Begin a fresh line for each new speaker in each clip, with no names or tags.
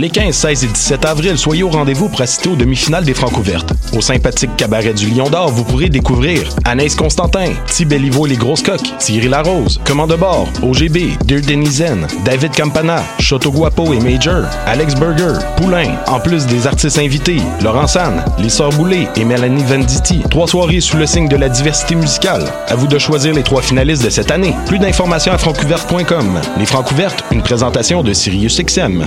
Les 15, 16 et 17 avril, soyez au rendez-vous pour assister aux demi-finales des Francouvertes. Au sympathique cabaret du Lion d'Or, vous pourrez découvrir Anaïs Constantin, Ti Bellivo et les Grosses Coques, Thierry Larose, Commande de bord, OGB, Dear Denizen, David Campana, Choto Guapo et Major, Alex Burger, Poulain, en plus des artistes invités, Laurent San, Les Sœurs Boulay et Mélanie Venditti. Trois soirées sous le signe de la diversité musicale. À vous de choisir les trois finalistes de cette année. Plus d'informations à francouverte.com. Les Francouvertes, une présentation de Sirius XM.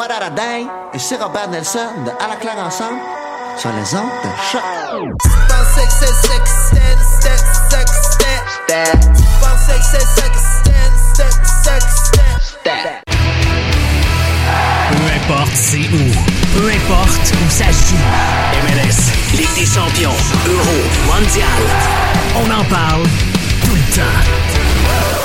What a day? Et c'est Robert Nelson de À la claire ensemble sur les ondes de choc.
Peu importe c'est où, peu importe où ça joue. MLS, Ligue des champions, Euro, Mondial. On en parle tout le temps.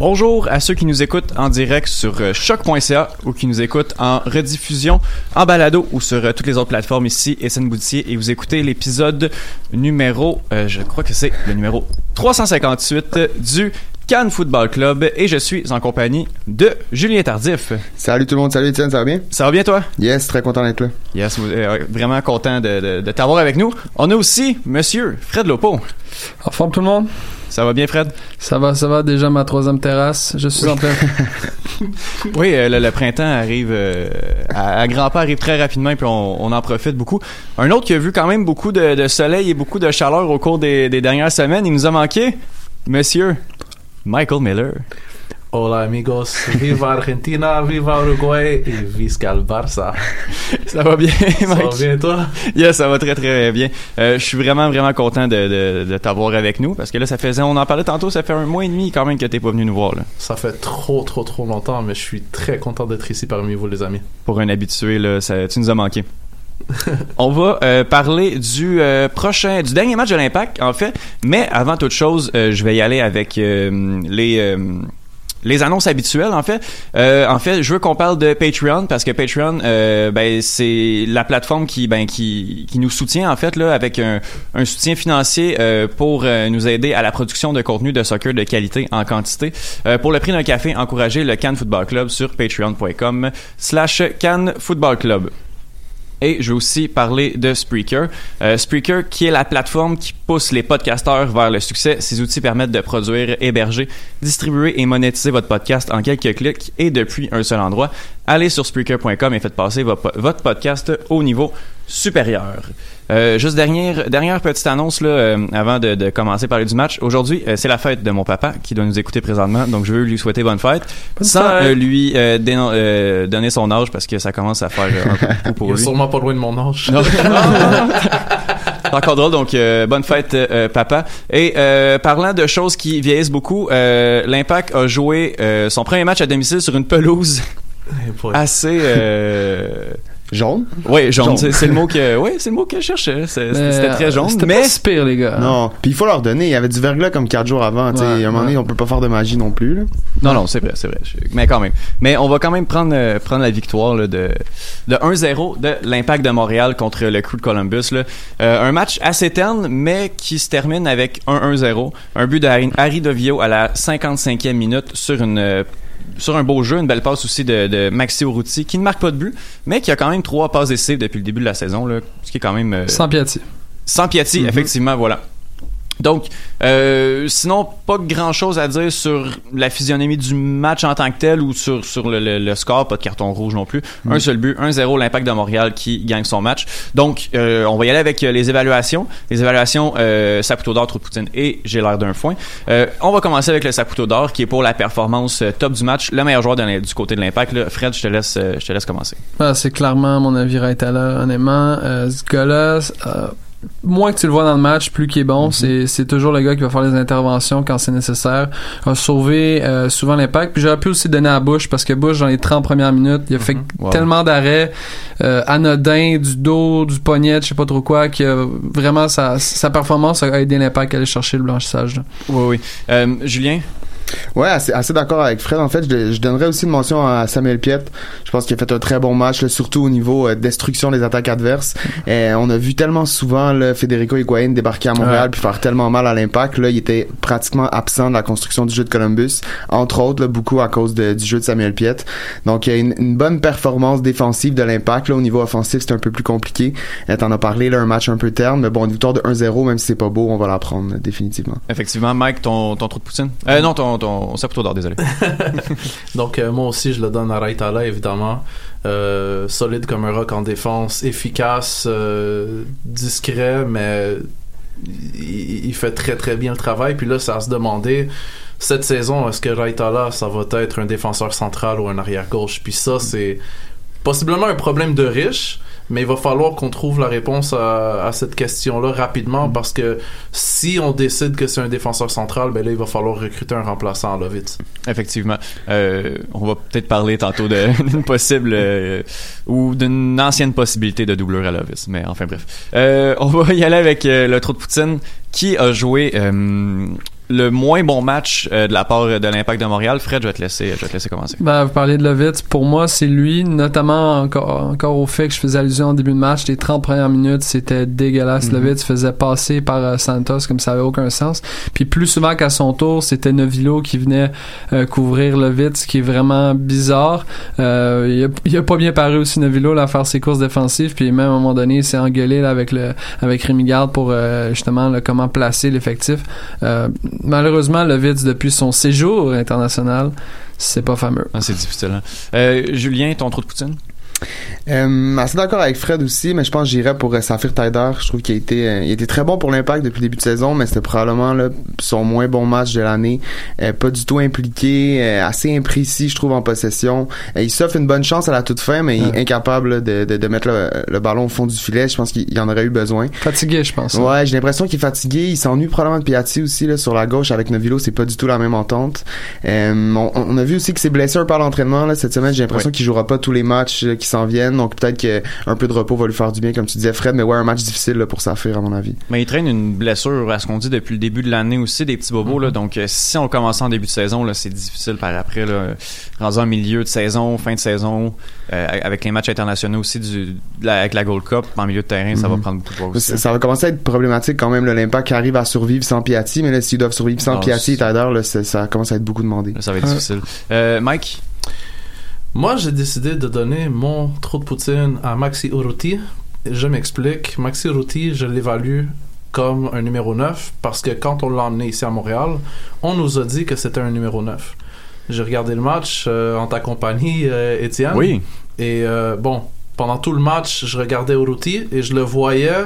Bonjour à ceux qui nous écoutent en direct sur euh, choc.ca ou qui nous écoutent en rediffusion, en balado ou sur euh, toutes les autres plateformes ici, SN Boutier, et vous écoutez l'épisode numéro, euh, je crois que c'est le numéro 358 du Cannes Football Club et je suis en compagnie de Julien Tardif.
Salut tout le monde, salut Étienne, ça va bien?
Ça va bien toi?
Yes, très content d'être là.
Yes, euh, vraiment content de, de, de t'avoir avec nous. On a aussi Monsieur Fred Lopo.
En forme tout le monde?
Ça va bien Fred?
Ça va, ça va. Déjà ma troisième terrasse. Je suis en train.
oui, euh, le, le, printemps arrive euh, à, à grands pas arrive très rapidement et puis on, on, en profite beaucoup. Un autre qui a vu quand même beaucoup de, de soleil et beaucoup de chaleur au cours des, des dernières semaines, il nous a manqué, Monsieur Michael Miller.
Hola amigos, viva Argentina, viva Uruguay et visca el Barça.
Ça va bien, Mike?
Ça va bien toi?
Yes, ça va très très bien. Euh, je suis vraiment vraiment content de, de, de t'avoir avec nous parce que là ça faisait, on en parlait tantôt, ça fait un mois et demi quand même que t'es pas venu nous voir là.
Ça fait trop trop trop longtemps, mais je suis très content d'être ici parmi vous les amis.
Pour un habitué là, ça, tu nous as manqué. on va euh, parler du euh, prochain, du dernier match de l'Impact en fait, mais avant toute chose, euh, je vais y aller avec les les annonces habituelles en fait. En fait je veux qu'on parle de Patreon parce que Patreon ben c'est la plateforme qui ben qui, qui nous soutient en fait là avec un, un soutien financier pour nous aider à la production de contenu de soccer de qualité en quantité. Pour le prix d'un café encourager le Cannes Football Club sur patreon.com slash Cannes Football Club et je vais aussi parler de Spreaker. Euh, Spreaker, qui est la plateforme qui pousse les podcasteurs vers le succès. Ces outils permettent de produire, héberger, distribuer et monétiser votre podcast en quelques clics et depuis un seul endroit. Allez sur Spreaker.com et faites passer votre podcast au niveau supérieur. Euh, juste dernière dernière petite annonce là euh, avant de, de, commencer à parler du match. Aujourd'hui, euh, c'est la fête de mon papa qui doit nous écouter présentement, donc je veux lui souhaiter bonne fête bonne sans fête. lui donner son âge parce que ça commence à faire un peu pour
Il
lui.
est sûrement pas loin de mon âge.
Non. C'est encore drôle, donc euh, bonne fête, euh, papa. Et euh, parlant de choses qui vieillissent beaucoup, euh, l'Impact a joué euh, son premier match à domicile sur une pelouse
pour-
assez... Euh...
Jaune?
Oui, jaune.
Jaune.
C'est, le mot que, oui, c'est le mot que je cherchais. C'était très jaune,
C'était
mais
pas si pire, les gars.
Non. Puis il faut leur donner. Il y avait du verglas comme quatre jours avant. tu sais.
Ouais,
à un moment donné,
ouais.
on peut pas faire de magie non plus. là.
Non, non, c'est vrai, c'est vrai. Mais quand même. Mais on va quand même prendre, euh, prendre la victoire là, de, de 1-0 de l'Impact de Montréal contre le Crew de Columbus. Là. Euh, un match assez terne, mais qui se termine avec 1-1-0. Un but de Harry, Harry Dovio à la 55e minute sur une... sur un beau jeu, une belle passe aussi de, de Maxi Urruti, qui ne marque pas de but, mais qui a quand même trois passes d'essai depuis le début de la saison, là, ce qui est quand même... euh,
Sans Piatti.
sans Piatti, effectivement, voilà. Donc, euh, sinon, pas grand chose à dire sur la physionomie du match en tant que tel ou sur, sur le, le- le score, pas de carton rouge non plus. Un seul but, 1-0, l'impact de Montréal qui gagne son match. Donc, euh, on va y aller avec euh, les évaluations. Les évaluations euh, Saputo d'or, poutine et j'ai l'air d'un foin. Euh, on va commencer avec le Saputo d'or qui est pour la performance euh, top du match, le meilleur joueur de du côté de l'impact. là. Fred, je te laisse, euh, je te laisse commencer.
Ah, c'est clairement, mon avis, Raitala, honnêtement. Euh, ce gars-là, euh, moins que tu le vois dans le match, plus qu'il est bon. c'est, c'est toujours le gars qui va faire les interventions quand c'est nécessaire. A sauvé euh, souvent l'impact. Puis j'aurais pu aussi donner à Bush parce que Bush, dans les 30 premières minutes, il a fait
Wow.
tellement d'arrêts euh, anodins, du dos, du poignet, je sais pas trop quoi, que vraiment sa, sa performance a aidé l'impact à aller chercher le blanchissage. là.
Oui, oui. Euh, Julien?
Ouais, assez, assez d'accord avec Fred. En fait, je, je donnerais aussi une mention à Samuel Piette. Je pense qu'il a fait un très bon match, là, surtout au niveau euh, destruction des attaques adverses. Et on a vu tellement souvent là, Federico Higuain débarquer à Montréal
Ouais.
puis faire tellement mal à l'impact. Là, il était pratiquement absent de la construction du jeu de Columbus, entre autres, là, beaucoup à cause de- du jeu de Samuel Piette. Donc, il y a une, une bonne performance défensive de l'impact. Là, au niveau offensif, c'est un peu plus compliqué. T'en as parlé, là, un match un peu terne, mais bon, une victoire de 1-0, même si c'est pas beau, on va la prendre, définitivement.
Effectivement, Mike, ton, ton trou de poutine? Euh, non, ton, ton saputo d'or, désolé.
Donc euh, moi aussi je le donne à Raitala évidemment. Euh, solide comme un rock en défense, efficace, euh, discret, mais il, il fait très très bien le travail. Puis là, ça a se demander cette saison, est-ce que Raitala, ça va être un défenseur central ou un arrière gauche? Puis ça, c'est possiblement un problème de riche. Mais il va falloir qu'on trouve la réponse à, à cette question-là rapidement parce que si on décide que c'est un défenseur central, ben là, il va falloir recruter un remplaçant là vite.
Effectivement. Euh, on va peut-être parler tantôt d'une possible euh, ou d'une ancienne possibilité de doublure à Lovis. Mais enfin bref. Euh, on va y aller avec le trou de poutine qui a joué le moins bon match euh, de la part de l'Impact de Montréal. Fred, je vais te laisser, je vais te laisser commencer.
Ben, vous parlez de Lovitz. Pour moi, c'est lui, notamment encore, encore au fait que je faisais allusion en début de match. Les 30 premières minutes, c'était dégueulasse. Lovitz faisait passer par euh, Santos comme ça avait aucun sens. Puis plus souvent qu'à son tour, c'était Novilo qui venait euh, couvrir Lovitz, ce qui est vraiment bizarre. Euh, il, a, il a pas bien paru aussi Novilo là, à faire ses courses défensives. Puis même à un moment donné, il s'est engueulé là, avec le avec Rémi Garde pour euh, justement là, comment placer l'effectif. Malheureusement, Lovitz, depuis son séjour international, c'est pas fameux.
Ah, c'est difficile. hein. Euh, Julien, ton trou de poutine?
Euh, assez d'accord avec Fred aussi, mais je pense que j'irais pour euh, Safir Taider. Je trouve qu'il a été, euh, il a été très bon pour l'impact depuis le début de saison, mais c'était probablement là, son moins bon match de l'année. Euh, pas du tout impliqué, euh, assez imprécis, je trouve, en possession. Il s'offre une bonne chance à la toute fin, mais il est incapable là, de, de, de mettre le, le ballon au fond du filet. Je pense qu'il il en aurait eu besoin.
Fatigué, je pense.
Ouais, j'ai l'impression qu'il est fatigué. Il s'ennuie probablement de Piatti aussi là sur la gauche avec Novilo. C'est pas du tout la même entente. Euh, on, on a vu aussi que s'est blessé un peu à l'entraînement cette semaine. J'ai l'impression
Ouais.
qu'il jouera pas tous les matchs euh, qui s'en viennent. Donc peut-être que un peu de repos va lui faire du bien, comme tu disais Fred. Mais ouais, un match difficile là, pour Safir à mon avis.
Mais il traîne une blessure, à ce qu'on dit depuis le début de l'année aussi, des petits bobos. Là, donc, euh, si on commence en début de saison, là, c'est difficile par après. Là, rendu en milieu de saison, fin de saison, euh, avec les matchs internationaux aussi du, de la- avec la Gold Cup, en milieu de terrain, ça va
Mhm.
prendre beaucoup de poids aussi.
Ça, ça va commencer à être problématique quand même. L'impact qui arrive à survivre sans Piatti, mais s'ils doivent survivre sans
Non,
Piatti et ça commence à être beaucoup demandé.
Là, ça va être difficile. Euh, Mike?
Moi, j'ai décidé de donner mon trou de poutine à Maxi Urruti. Je m'explique. Maxi Urruti, je l'évalue comme un numéro 9 parce que quand on l'a emmené ici à Montréal, on nous a dit que c'était un numéro 9. J'ai regardé le match euh, en ta compagnie, euh, Étienne.
Oui.
Et euh, bon, pendant tout le match, je regardais Urruti et je le voyais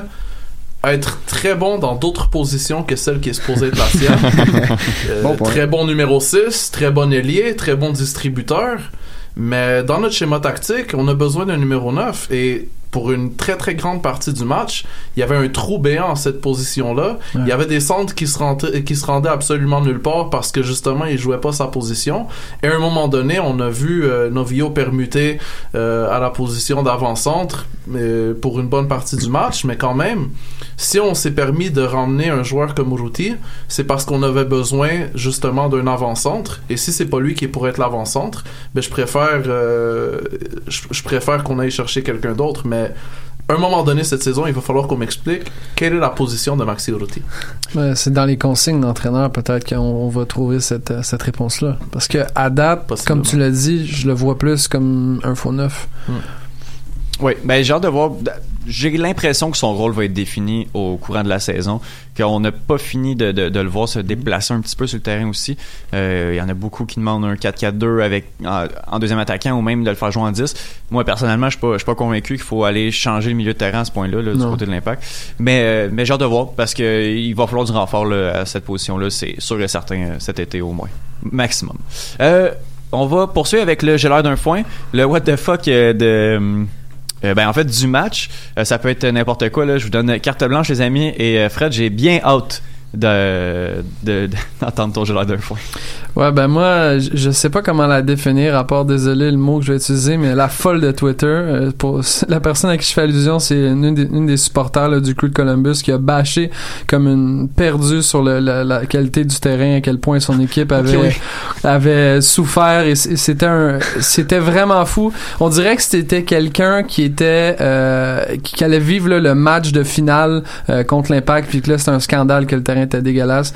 être très bon dans d'autres positions que celle qui est supposée être la sienne. Euh,
Bon
très bon numéro 6, très bon ailier, très bon distributeur. Mais dans notre schéma tactique, on a besoin d'un numéro 9 et pour une très très grande partie du match, il y avait un trou béant en cette position-là. Il y avait des centres qui se, rendaient, qui se rendaient absolument nulle part parce que justement il jouait pas sa position. Et à un moment donné, on a vu euh, Novio permuter euh, à la position d'avant-centre euh, pour une bonne partie du match, mais quand même, si on s'est permis de ramener un joueur comme Uruti, c'est parce qu'on avait besoin justement d'un avant-centre. Et si c'est pas lui qui est pour être l'avant-centre, ben je préfère, euh, je, je préfère qu'on aille chercher quelqu'un d'autre. Mais à un moment donné cette saison, il va falloir qu'on m'explique quelle est la position de Maxi.
Ouais, c'est dans les consignes d'entraîneur peut-être qu'on on va trouver cette, euh, cette réponse-là. Parce que à date, comme tu l'as dit, je le vois plus comme un faux neuf.
Oui, ben j'ai hâte de voir. J'ai l'impression que son rôle va être défini au courant de la saison, qu'on n'a pas fini de, de, de le voir se déplacer un petit peu sur le terrain aussi. Euh, Il y en a beaucoup qui demandent un 4-4-2 avec en, en deuxième attaquant ou même de le faire jouer en 10. Moi personnellement, je suis pas, je suis pas convaincu qu'il faut aller changer le milieu de terrain à ce point-là là, du côté de l'impact. Mais euh, mais j'ai hâte de voir parce que il va falloir du renfort là, à cette position-là, c'est sûr et certain euh, cet été au moins, maximum. Euh, on va poursuivre avec le j'ai l'air d'un foin, le what the fuck euh, de hum, euh, ben en fait du match, Euh, ça peut être n'importe quoi là. Je vous donne carte blanche les amis et euh, Fred, j'ai bien hâte de de- de- d'entendre ton jeu d'un foin.
Ouais, ben moi, je- je sais pas comment la définir, à part, désolé le mot que je vais utiliser, mais la folle de Twitter. euh, pour la personne à qui je fais allusion, c'est une, des, une des supporters là, du crew de Columbus qui a bâché comme une perdue sur le- la, la qualité du terrain, à quel point son équipe avait avait souffert et c'était un c'était vraiment fou. On dirait que c'était quelqu'un qui était euh, qui, qui allait vivre là, le match de finale euh, contre l'Impact puis que là c'était un scandale que le terrain était dégueulasse.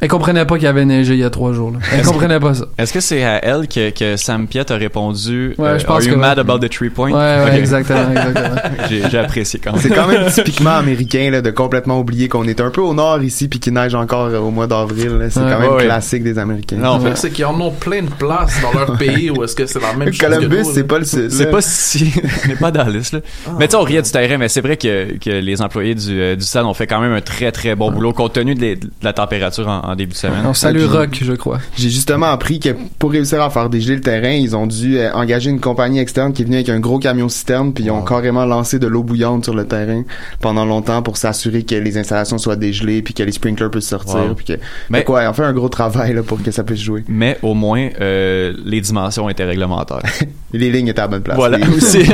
Elle comprenait pas qu'il y avait neigé il y a trois jours. Là. Elle
Est-ce que-
comprenait pas ça.
Est-ce que c'est à elle que, que Sam Piet a répondu
Ouais,
euh,
je pense
Are you
que
mad about the three points?
Ouais, ouais, exactement, exactement.
j'ai, apprécié quand même.
C'est quand même typiquement américain là, de complètement oublier qu'on est un peu au nord ici puis qu'il neige encore euh, au mois d'avril. C'est
Ouais.
quand même
Ouais, ouais.
classique des Américains.
Non, en fait,
c'est qu'ils en ont plein de places dans leur pays où est-ce que c'est la même chose
Columbus, c'est pas le
c'est pas si n'est pas liste là. mais tu sais on riait du terrain mais c'est vrai que, que les employés du, euh, du ont fait quand même un très très bon boulot compte tenu de, les- de la température en, en début de semaine.
On salue
puis-
Rock, je crois.
J'ai justement appris que pour réussir à faire dégeler le terrain, ils ont dû euh, engager une compagnie externe qui est venue avec un gros camion citerne, puis ils ont carrément lancé de l'eau bouillante sur le terrain pendant longtemps pour s'assurer que les installations soient dégelées, puis que les sprinklers puissent sortir,
Wow.
puis que.
Mais-
quoi, on fait un gros travail là pour que ça puisse jouer.
Mais au moins euh, les dimensions étaient réglementaires.
Les lignes étaient à la bonne place.
Voilà
Les-
aussi.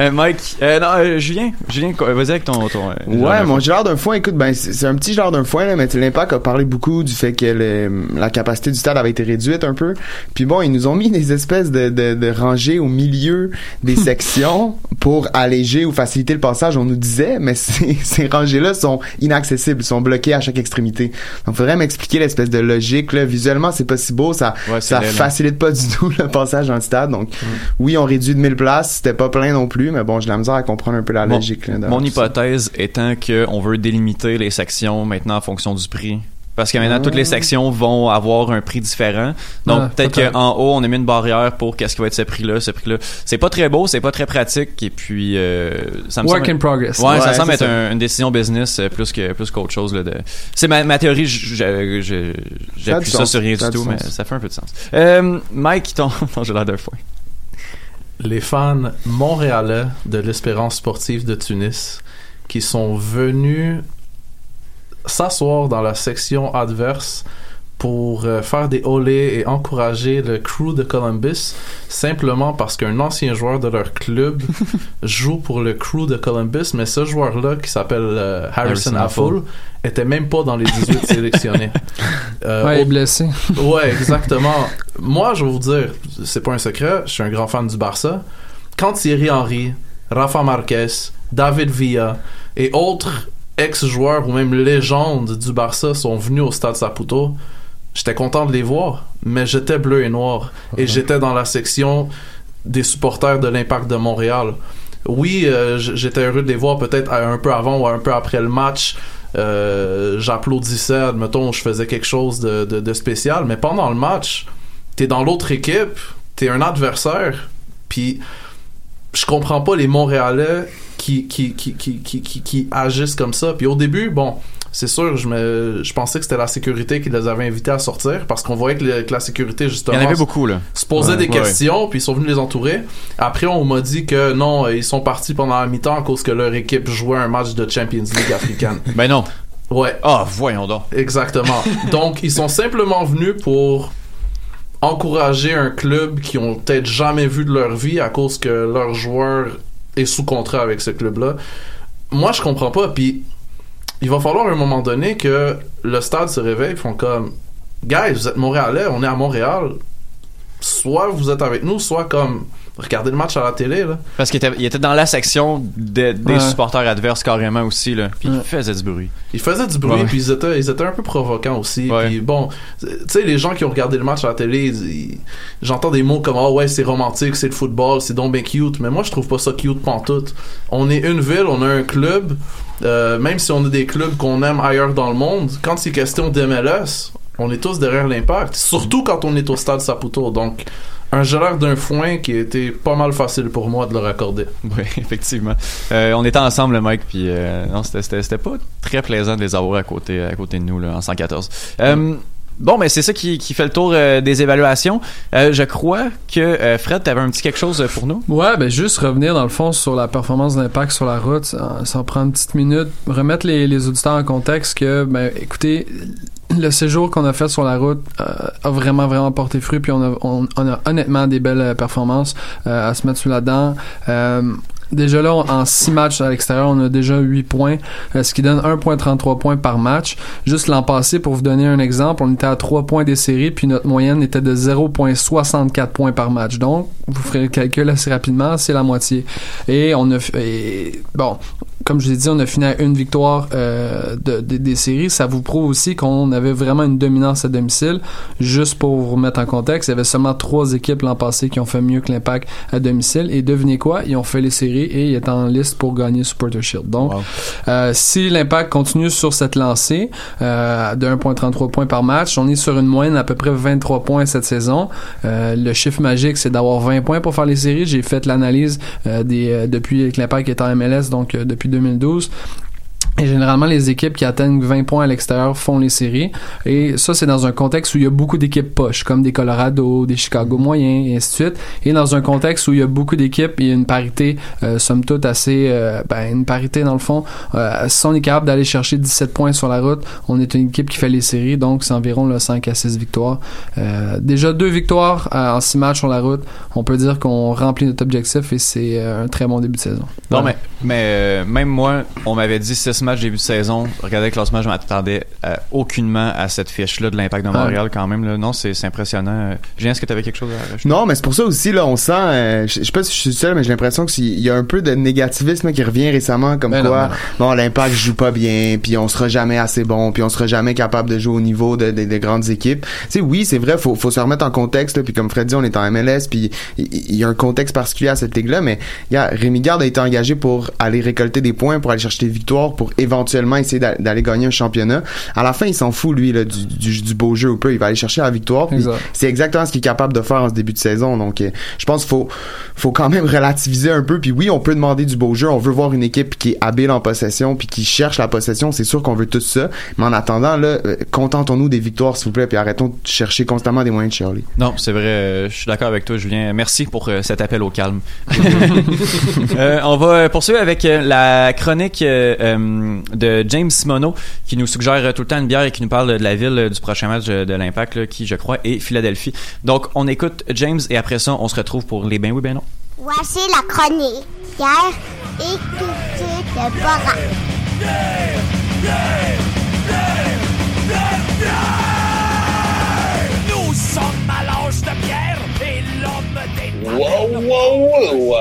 Euh, Mike, euh, non, euh, Julien, Julien, vas-y avec ton. ton euh,
Ouais,
genre
mon gelard d'un foin, écoute, ben c'est un petit gelard d'un foin, là, mais tu l'impact a parlé beaucoup du fait que le- la capacité du stade avait été réduite un peu. Puis bon, ils nous ont mis des espèces de, de, de rangées au milieu des sections pour alléger ou faciliter le passage, on nous disait, mais ces, ces rangées-là sont inaccessibles, sont bloquées à chaque extrémité. Donc, faudrait m'expliquer l'espèce de logique, là. Visuellement, c'est pas si beau, ça,
Ouais,
ça
laid,
facilite pas du tout le passage dans le stade. Donc, oui, on réduit de 1000 places, c'était pas plein non plus, mais bon, j'ai la misère à comprendre un peu la
Mon-
logique, là.
Mon
tout ça.
hypothèse étant qu'on veut délimiter les sections maintenant en fonction du prix. Parce que maintenant, toutes les sections vont avoir un prix différent. Donc,
Ah,
peut-être qu'en haut, on a mis une barrière pour qu'est-ce qui va être ce prix-là, ce prix-là. C'est pas très beau, c'est pas très pratique, et puis, euh, ça me
Work
semble...
in progress.
Ouais, ça semble être
ça.
un- une décision business euh, plus que plus qu'autre chose là de. C'est ma, ma théorie,
Ça
j'appuie ça
sens.
sur rien
Ça a
du tout, mais
sens.
ça fait un peu de sens. Euh, Mike, ton, ton gelard d'un foin.
les fans montréalais de l'Espérance sportive de Tunis qui sont venus s'asseoir dans la section adverse pour euh, faire des olés et encourager le crew de Columbus simplement parce qu'un ancien joueur de leur club joue pour le crew de Columbus mais ce joueur-là qui s'appelle euh, Harrison,
Harrison
Affle était même pas dans les 18 sélectionnés. Euh,
Ouais, il
au-
est blessé.
Ouais, exactement. Moi, je vais vous dire, c'est pas un secret, je suis un grand fan du Barça. Quand Thierry Henry, Rafa Marquez, David Villa et autres ex-joueurs ou même légendes du Barça sont venus au stade Saputo, j'étais content de les voir, mais j'étais bleu et noir. Et j'étais dans la section des supporters de l'Impact de Montréal. Oui, euh, j'étais heureux de les voir peut-être un peu avant ou un peu après le match. Euh, J'applaudissais, admettons, je faisais quelque chose de, de- de spécial, mais pendant le match, t'es dans l'autre équipe, t'es un adversaire, puis je comprends pas les Montréalais qui, qui, qui, qui, agissent comme ça. Puis au début, bon, c'est sûr, je me, je pensais que c'était la sécurité qui les avait invités à sortir parce qu'on voyait que, le- que la sécurité
Il
justement
y en avait beaucoup, là.
se posait
Ouais.
des
Ouais,
questions puis ils sont venus les entourer. Après, on m'a dit que non, ils sont partis pendant la mi-temps à cause que leur équipe jouait un match de Champions League africaine.
Ben non.
Ouais.
Ah, voyons donc.
Exactement. Donc, ils sont simplement venus pour encourager un club qui ont peut-être jamais vu de leur vie à cause que leur joueur est sous contrat avec ce club-là. Moi, je comprends pas. Puis, il va falloir à un moment donné que le stade se réveille font comme Guys, vous êtes Montréalais, on est à Montréal. Soit vous êtes avec nous, soit comme regardez le match à la télé. Là.
Parce qu'il était, il était dans la section de- des
Ouais.
supporters adverses carrément aussi, là. Puis il faisait du bruit.
Ils faisaient du bruit,
Ouais.
puis ils étaient, ils étaient un peu provocants aussi. Puis bon, tu sais, les gens qui ont regardé le match à la télé, ils- ils- j'entends des mots comme « Ah ouais, c'est romantique, c'est le football, c'est donc bien cute », mais moi, je trouve pas ça cute pantoute. On est une ville, on a un club, euh, même si on a des clubs qu'on aime ailleurs dans le monde, quand c'est question d'MLS, on est tous derrière l'impact, surtout quand on est au stade Saputo. Donc, un gelard d'un foin qui été pas mal facile pour moi de le raccorder.
Oui, effectivement. Euh, on était ensemble, le Mike, puis euh, non, c'était- pas très plaisant de les avoir à côté, à côté de nous, là, en 114. Euh, Bon, mais c'est ça qui, qui fait le tour euh, des évaluations. Euh, je crois que euh, Fred, t'avais un petit quelque chose pour nous.
Ouais, ben juste revenir dans le fond sur la performance d'impact sur la route, ça, ça prend une petite minute, remettre les, les auditeurs en contexte que, ben, écoutez, le séjour qu'on a fait sur la route a vraiment vraiment porté fruit, puis on a, on, on a honnêtement des belles performances à se mettre sous la dent. Déjà là, en 6 matchs à l'extérieur, on a déjà 8 points, euh, ce qui donne 1.33 points par match. Juste l'an passé, pour vous donner un exemple, on était à 3 points des séries, puis notre moyenne était de 0.64 points par match. Donc, vous ferez le calcul assez rapidement, c'est la moitié. Et on a... et, bon, comme je l'ai dit, on a fini à une victoire euh, de, de- des séries. Ça vous prouve aussi qu'on avait vraiment une dominance à domicile. Juste pour vous remettre en contexte, il y avait seulement trois équipes l'an passé qui ont fait mieux que l'Impact à domicile. Et devinez quoi? Ils ont fait les séries et ils étaient en liste pour gagner Supporter Shield. Donc, euh, si l'Impact continue sur cette lancée euh, de 1.33 points par match, on est sur une moyenne à peu près 23 points cette saison. Euh, le chiffre magique, c'est d'avoir 20 points pour faire les séries. J'ai fait l'analyse euh, des euh, depuis que l'Impact est en MLS, donc euh, depuis 2012. Et généralement, les équipes qui atteignent 20 points à l'extérieur font les séries. Et ça, c'est dans un contexte où il y a beaucoup d'équipes poches, comme des Colorado, des Chicago moyens, et ainsi de suite. Et dans un contexte où il y a beaucoup d'équipes, il y a une parité, euh, somme toute, assez... euh, ben, une parité, dans le fond. Euh, si on est capable d'aller chercher 17 points sur la route, on est une équipe qui fait les séries, donc c'est environ là, 5 à 6 victoires. Déjà deux victoires en 6 matchs sur la route. On peut dire qu'on remplit notre objectif et c'est un très bon début de saison.
Non, mais, même moi, on m'avait dit 6 matchs début de saison. Regardez le classement, je m'attendais euh, aucunement à cette fiche-là de l'impact de Montréal quand même. Là. Non, c'est impressionnant. Julien, est-ce que tu avais quelque chose à rajouter?
Non, mais c'est pour ça aussi, là, on sent, euh, je je sais pas si je suis seul, mais j'ai l'impression qu'il y a un peu de négativisme qui revient récemment, comme
Ben non,
quoi,
ben
bon, l'impact joue pas bien, puis on sera jamais assez bon, puis on sera jamais capable de jouer au niveau de, de- des grandes équipes. Tu sais, oui, c'est vrai, faut, faut se remettre en contexte, puis comme Fred dit, on est en MLS, puis il y, a un contexte particulier à cette ligue-là, mais il y a, Rémi Garde a été engagé pour aller récolter des points, pour aller chercher des victoires, pour éventuellement essayer d'a- d'aller gagner un championnat. À la fin, il s'en fout, lui, là, du, du, du beau jeu un peu. Il va aller chercher la victoire,
Exact.
c'est exactement ce qu'il est capable de faire en ce début de saison. Donc, euh, je pense qu'il faut, faut quand même relativiser un peu. Puis oui, on peut demander du beau jeu. On veut voir une équipe qui est habile en possession, puis qui cherche la possession. C'est sûr qu'on veut tout ça. Mais en attendant, là, euh, contentons-nous des victoires, s'il vous plaît, puis arrêtons de chercher constamment des moyens de chialer.
Non, c'est vrai. euh, je suis d'accord avec toi, Julien. Merci pour euh, cet appel au calme. Euh, on va poursuivre avec euh, la chronique euh, euh, de James Simoneau qui nous suggère tout le temps une bière et qui nous parle de la ville euh, du prochain match euh, de l'Impact, qui, je crois, est Philadelphie. Donc, on écoute James et après ça, on se retrouve pour les ben oui, ben non.
Voici la chronique. Pierre et culture de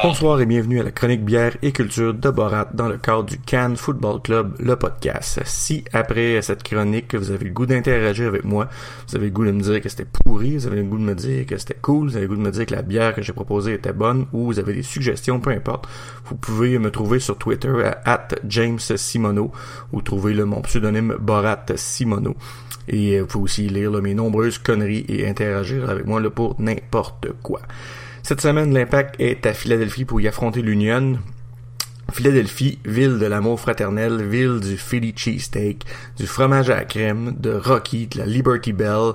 Bonsoir et bienvenue à la chronique bière et culture de Borat dans le cadre du Cannes Football Club, le podcast. Si après cette chronique, vous avez le goût d'interagir avec moi, vous avez le goût de me dire que c'était pourri, vous avez le goût de me dire que c'était cool, vous avez le goût de me dire que la bière que j'ai proposée était bonne ou vous avez des suggestions, peu importe, vous pouvez me trouver sur Twitter à James Simono ou trouver le mon pseudonyme Borat Simono. Et vous pouvez aussi lire mes nombreuses conneries et interagir avec moi pour n'importe quoi. Cette semaine, l'Impact est à Philadelphie pour y affronter l'Union. Philadelphie, ville de l'amour fraternel, ville du Philly cheesesteak, du fromage à la crème, de Rocky, de la Liberty Bell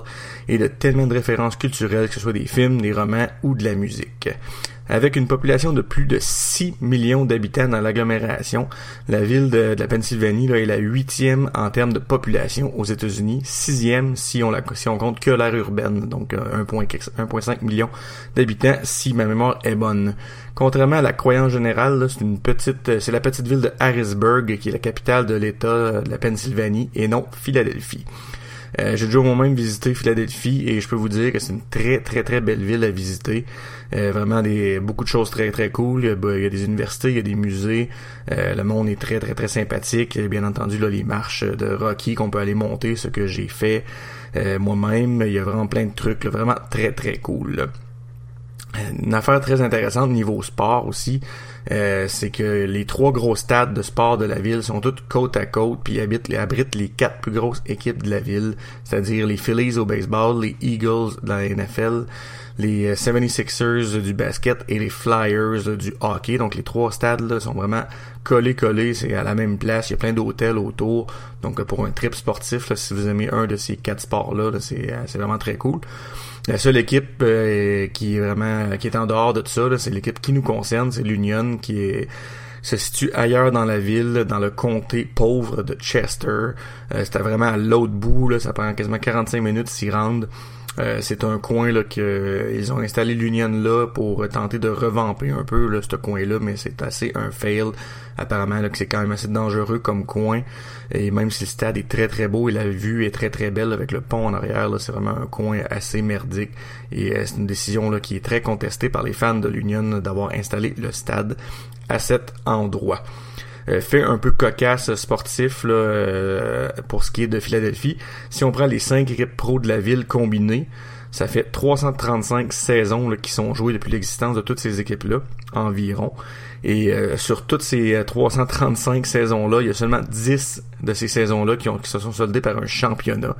et de tellement de références culturelles, que ce soit des films, des romans ou de la musique. Avec une population de plus de 6 millions d'habitants dans l'agglomération, la ville de, la Pennsylvanie est la huitième en termes de population aux États-Unis, sixième si on, compte que l'aire urbaine, donc euh, 1,5 million d'habitants si ma mémoire est bonne. Contrairement à la croyance générale, c'est une petite, euh, c'est la petite ville de Harrisburg qui est la capitale de l'État euh, de la Pennsylvanie et non Philadelphie. Euh, j'ai déjà moi-même visité Philadelphie et je peux vous dire que c'est une très très très belle ville à visiter. Euh, vraiment des beaucoup de choses très très cool. Il y a, a des universités, il y a des musées. Euh, le monde est très très très sympathique. Et bien entendu là les marches de Rocky qu'on peut aller monter, ce que j'ai fait moi-même. Il y a vraiment plein de trucs, vraiment très très cool. Une affaire très intéressante niveau sport aussi, euh, c'est que les trois gros stades de sport de la ville sont toutes côte à côte, puis abritent les, quatre plus grosses équipes de la ville, c'est-à-dire les Phillies au baseball, les Eagles dans la NFL, les 76ers du basket et les Flyers du hockey. Donc les trois stades sont vraiment collés collés, c'est à la même place, il y a plein d'hôtels autour. Donc pour un trip sportif, là, si vous aimez un de ces quatre sports-là, c'est, c'est vraiment très cool. La seule équipe euh, qui est vraiment qui est en dehors de tout ça, c'est l'équipe qui nous concerne, c'est l'Union qui est se situe ailleurs dans la ville, dans le comté pauvre de Chester. Euh, C'était vraiment à l'autre bout, là, ça prend quasiment 45 minutes s'y rendre. Euh, c'est un coin là que ils ont installé l'Union là pour tenter de revamper un peu là, ce coin-là, mais c'est assez un fail. Apparemment là, que c'est quand même assez dangereux comme coin. Et même si le stade est très très beau et la vue est très très belle avec le pont en arrière, là, c'est vraiment un coin assez merdique. Et euh, c'est une décision là qui est très contestée par les fans de l'Union d'avoir installé le stade à cet endroit. Euh, fait un peu cocasse sportif là, euh, pour ce qui est de Philadelphie. Si on prend les cinq équipes pro de la ville combinées, ça fait 335 saisons là, qui sont jouées depuis l'existence de toutes ces équipes-là, environ. Et euh, sur toutes ces 335 saisons-là, il y a seulement 10 de ces saisons-là qui, qui se sont soldées par un championnat.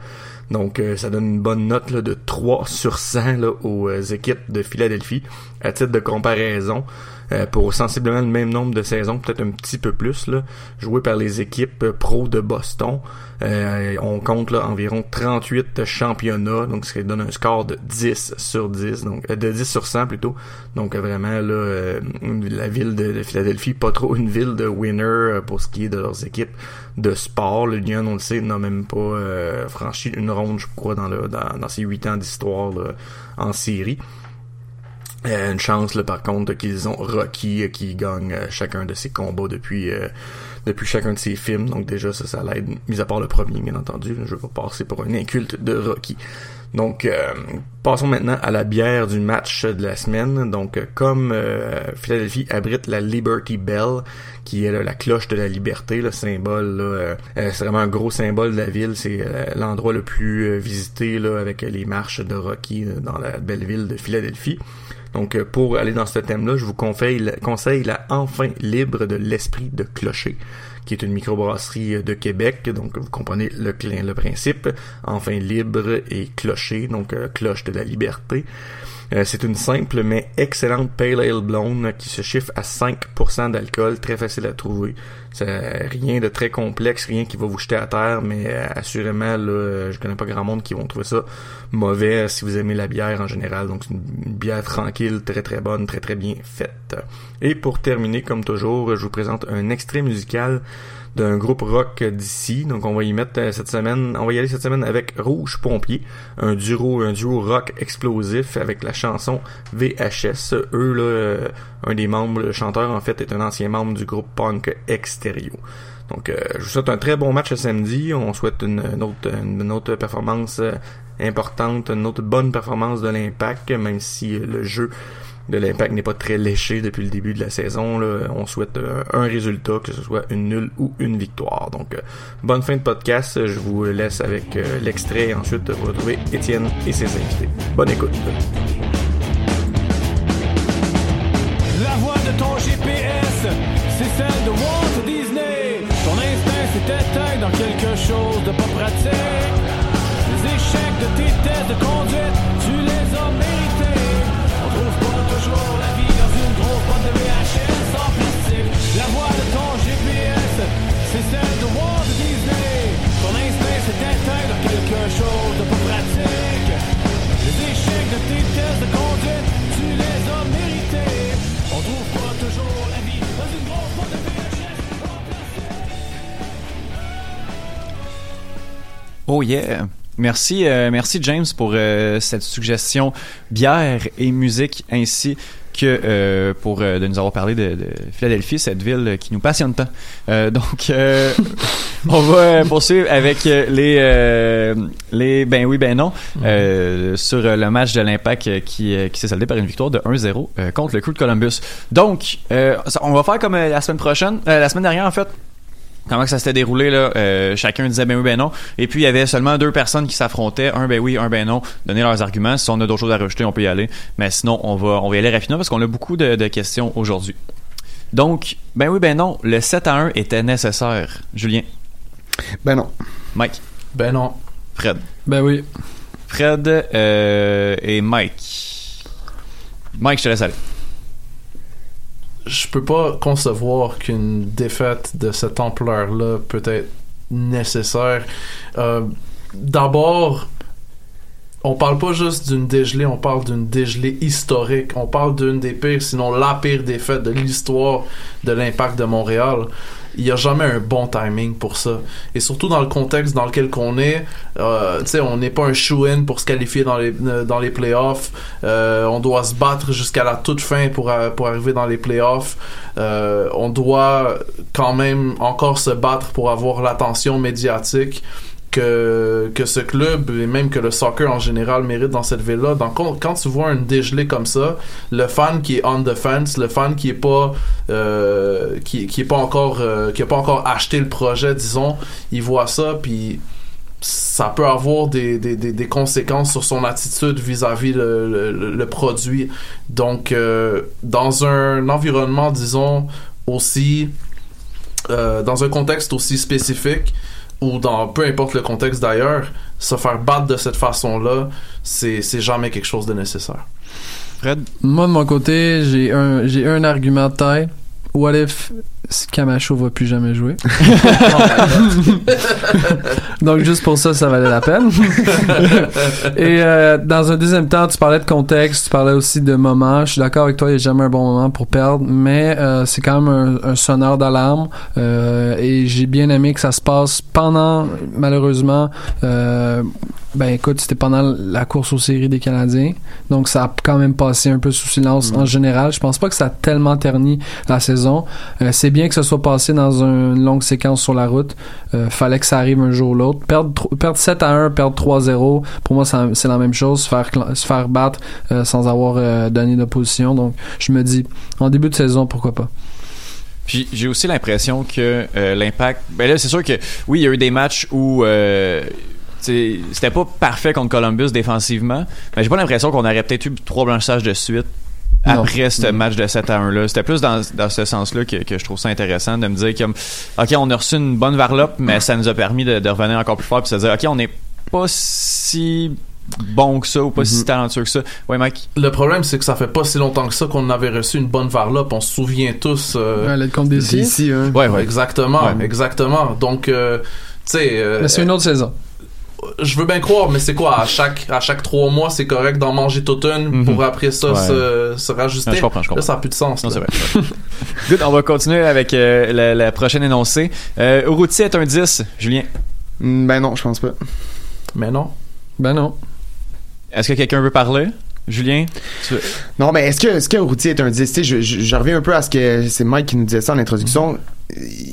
Donc ça donne une bonne note de 3 sur 100 là, aux équipes de Philadelphie. À titre de comparaison, euh, pour sensiblement le même nombre de saisons, peut-être un petit peu plus, là, joué par les équipes pro de Boston. Euh, on compte là, environ 38 championnats, donc ce qui donne un score de 10 sur 10, donc euh, de 10 sur 100 plutôt. Donc vraiment là, la ville de, de, Philadelphie, pas trop une ville de winner pour ce qui est de leurs équipes de sport. L'Union, on le sait, n'a même pas franchi une ronde, je crois, dans, le, dans, dans ses 8 ans d'histoire en série. Euh, une chance là, par contre qu'ils ont Rocky euh, qui gagne euh, chacun de ses combats depuis depuis chacun de ses films. Donc déjà ça ça l'aide mis à part le premier bien entendu. Je vais pas passer pour un inculte de Rocky. Donc passons maintenant à la bière du match de la semaine. Donc comme Philadelphie abrite la Liberty Bell qui est la cloche de la liberté le symbole c'est vraiment un gros symbole de la ville. C'est l'endroit le plus visité là avec les marches de Rocky dans la belle ville de Philadelphie donc, euh, pour aller dans ce thème-là, je vous conseille, la Enfin libre de l'esprit de clocher, qui est une microbrasserie euh, de Québec. Donc, vous comprenez le, le principe. Enfin libre et clocher, donc euh, cloche de la liberté. Euh, c'est une simple mais excellente Pale Ale Blonde qui se chiffre à 5% d'alcool, très facile à trouver. C'est rien de très complexe, rien qui va vous jeter à terre, mais euh, assurément, là, je connais pas grand monde qui vont trouver ça mauvais si vous aimez la bière en général. Donc c'est une bière tranquille, très très bonne, très très bien faite. Et pour terminer, comme toujours, je vous présente un extrait musical d'un groupe rock d'ici. Donc on va y mettre euh, cette semaine, on va y aller cette semaine avec Rouge Pompier, un duo, un duo rock explosif avec la chanson VHS. Eux là, euh, un des membres, le chanteur en fait est un ancien membre du groupe punk Extérieur. Donc euh, je vous souhaite un très bon match samedi. On souhaite une, autre, une autre performance importante, une autre bonne performance de l'impact, même si le jeu de l'impact n'est pas très léché depuis le début de la saison. Là. On souhaite euh, un résultat, que ce soit une nulle ou une victoire. Donc, euh, bonne fin de podcast. Je vous laisse avec euh, l'extrait ensuite vous retrouvez Étienne et ses invités. Bonne écoute.
La voix de ton GPS, c'est celle de Walt Disney. Ton instinct la vie dans une grosse boîte de VHS en plastique La voix de ton GPS, c'est celle de Walt Disney Ton instinct s'est éteint dans quelque chose de pas pratique Les échecs de tes tests de conduite, tu les as mérités On trouve pas toujours la vie dans une grosse boîte de VHS plastique
Oh yeah. Merci, euh, merci James pour euh, cette suggestion bière et musique ainsi que euh, pour euh, de nous avoir parlé de, de Philadelphie, cette ville qui nous passionne tant. Euh, donc, euh, on va euh, poursuivre avec les euh, les ben oui ben non euh, sur le match de l'Impact qui qui s'est soldé par une victoire de 1-0 euh, contre le Crew de Columbus. Donc, euh, on va faire comme la semaine prochaine, euh, la semaine dernière en fait comment que ça s'était déroulé là euh, chacun disait ben oui ben non. Et puis il y avait seulement deux personnes qui s'affrontaient. Un ben oui un ben non donner leurs arguments. Si on a d'autres choses à rajouter on peut y aller. Mais sinon on va on va y aller rapidement parce qu'on a beaucoup de, de questions aujourd'hui. Donc ben oui ben non le 7 à 1 était nécessaire. Julien?
Ben non.
Mike?
Ben non.
Fred?
Ben oui.
Fred euh, et Mike? Mike je te laisse aller
je peux pas concevoir qu'une défaite de cette ampleur-là peut être nécessaire. Euh, D'abord, on parle pas juste d'une dégelée, on parle d'une dégelée historique. On parle d'une des pires, sinon la pire défaite de l'histoire de l'impact de Montréal. Il n'y a jamais un bon timing pour ça. Et surtout dans le contexte dans lequel qu'on est, euh, on n'est pas un shoe-in pour se qualifier dans les, euh, dans les playoffs. Euh, on doit se battre jusqu'à la toute fin pour, euh, pour arriver dans les playoffs. Euh, on doit quand même encore se battre pour avoir l'attention médiatique que, que ce club et même que le soccer en général mérite dans cette ville-là. Donc, quand, tu vois une dégelée comme ça, le fan qui est on the fence, le fan qui est pas euh, qui, est pas encore euh, qui a pas encore acheté le projet, disons, il voit ça puis ça peut avoir des, des, des, conséquences sur son attitude vis-à-vis le, le, le produit. Donc, euh, dans un environnement, disons, aussi, euh, dans un contexte aussi spécifique, ou dans peu importe le contexte d'ailleurs, se faire battre de cette façon-là, c'est c'est jamais quelque chose de nécessaire.
Fred?
Moi, de mon côté, j'ai un, j'ai un argument de taille. What if Camacho va plus jamais jouer? Donc, juste pour ça, ça valait la peine. Et euh, dans un deuxième temps, tu parlais de contexte, tu parlais aussi de moment. Je suis d'accord avec toi, il n'y a jamais un bon moment pour perdre, mais euh, c'est quand même un, un sonneur d'alarme. Euh, et j'ai bien aimé que ça se passe pendant, malheureusement, ben écoute, c'était pendant la course aux séries des Canadiens. Donc ça a quand même passé un peu sous silence en général. Je pense pas que ça a tellement terni la saison. C'est bien que ça soit passé dans une longue séquence sur la route. Euh, fallait que ça arrive un jour ou l'autre. Perdre, tro- perdre 7 à 1, perdre 3-0, pour moi c'est la même chose. Se faire, se faire battre euh, sans avoir euh, donné d'opposition. Donc je me dis, en début de saison, pourquoi pas.
J'ai aussi l'impression que euh, l'impact. Ben là, c'est sûr que oui, il y a eu des matchs où euh, c'était pas parfait contre Columbus défensivement, mais j'ai pas l'impression qu'on aurait peut-être eu trois blanchages de suite.
Non.
Après ce match de 7 à 1 là, c'était plus dans, dans ce sens-là que, que je trouve ça intéressant de me dire comme OK, on a reçu une bonne varlope, mais ça nous a permis de, de revenir encore plus fort puis de se dire OK, on n'est pas si bon que ça ou pas si talentueux que ça. Ouais, Mike?
Le problème, c'est que ça fait pas si longtemps que ça qu'on avait reçu une bonne varlope. On se souvient tous. euh,
Ouais, contre des
ici, hein.
Ouais, ouais.
Exactement,
Ouais.
exactement. Donc, euh, tu sais. euh,
Mais c'est une autre saison.
Je veux bien croire, mais c'est quoi à chaque à chaque trois mois, c'est correct d'en manger toute une
Mhm.
pour après ça
Ouais.
se, se rajouter.
Ouais, je comprends, je comprends.
Là, ça a plus de sens.
Non, vrai. Good, on va continuer avec euh, la, la prochaine énoncée. Euh, est un 10, Julien?
Mm, Ben non, je pense pas.
Mais non.
Ben non.
Est-ce que quelqu'un veut parler? Julien? Tu-
Non, mais est-ce que, est-ce que est un 10? Tu sais, je, je, je reviens un peu à ce que c'est Mike qui nous disait ça en introduction.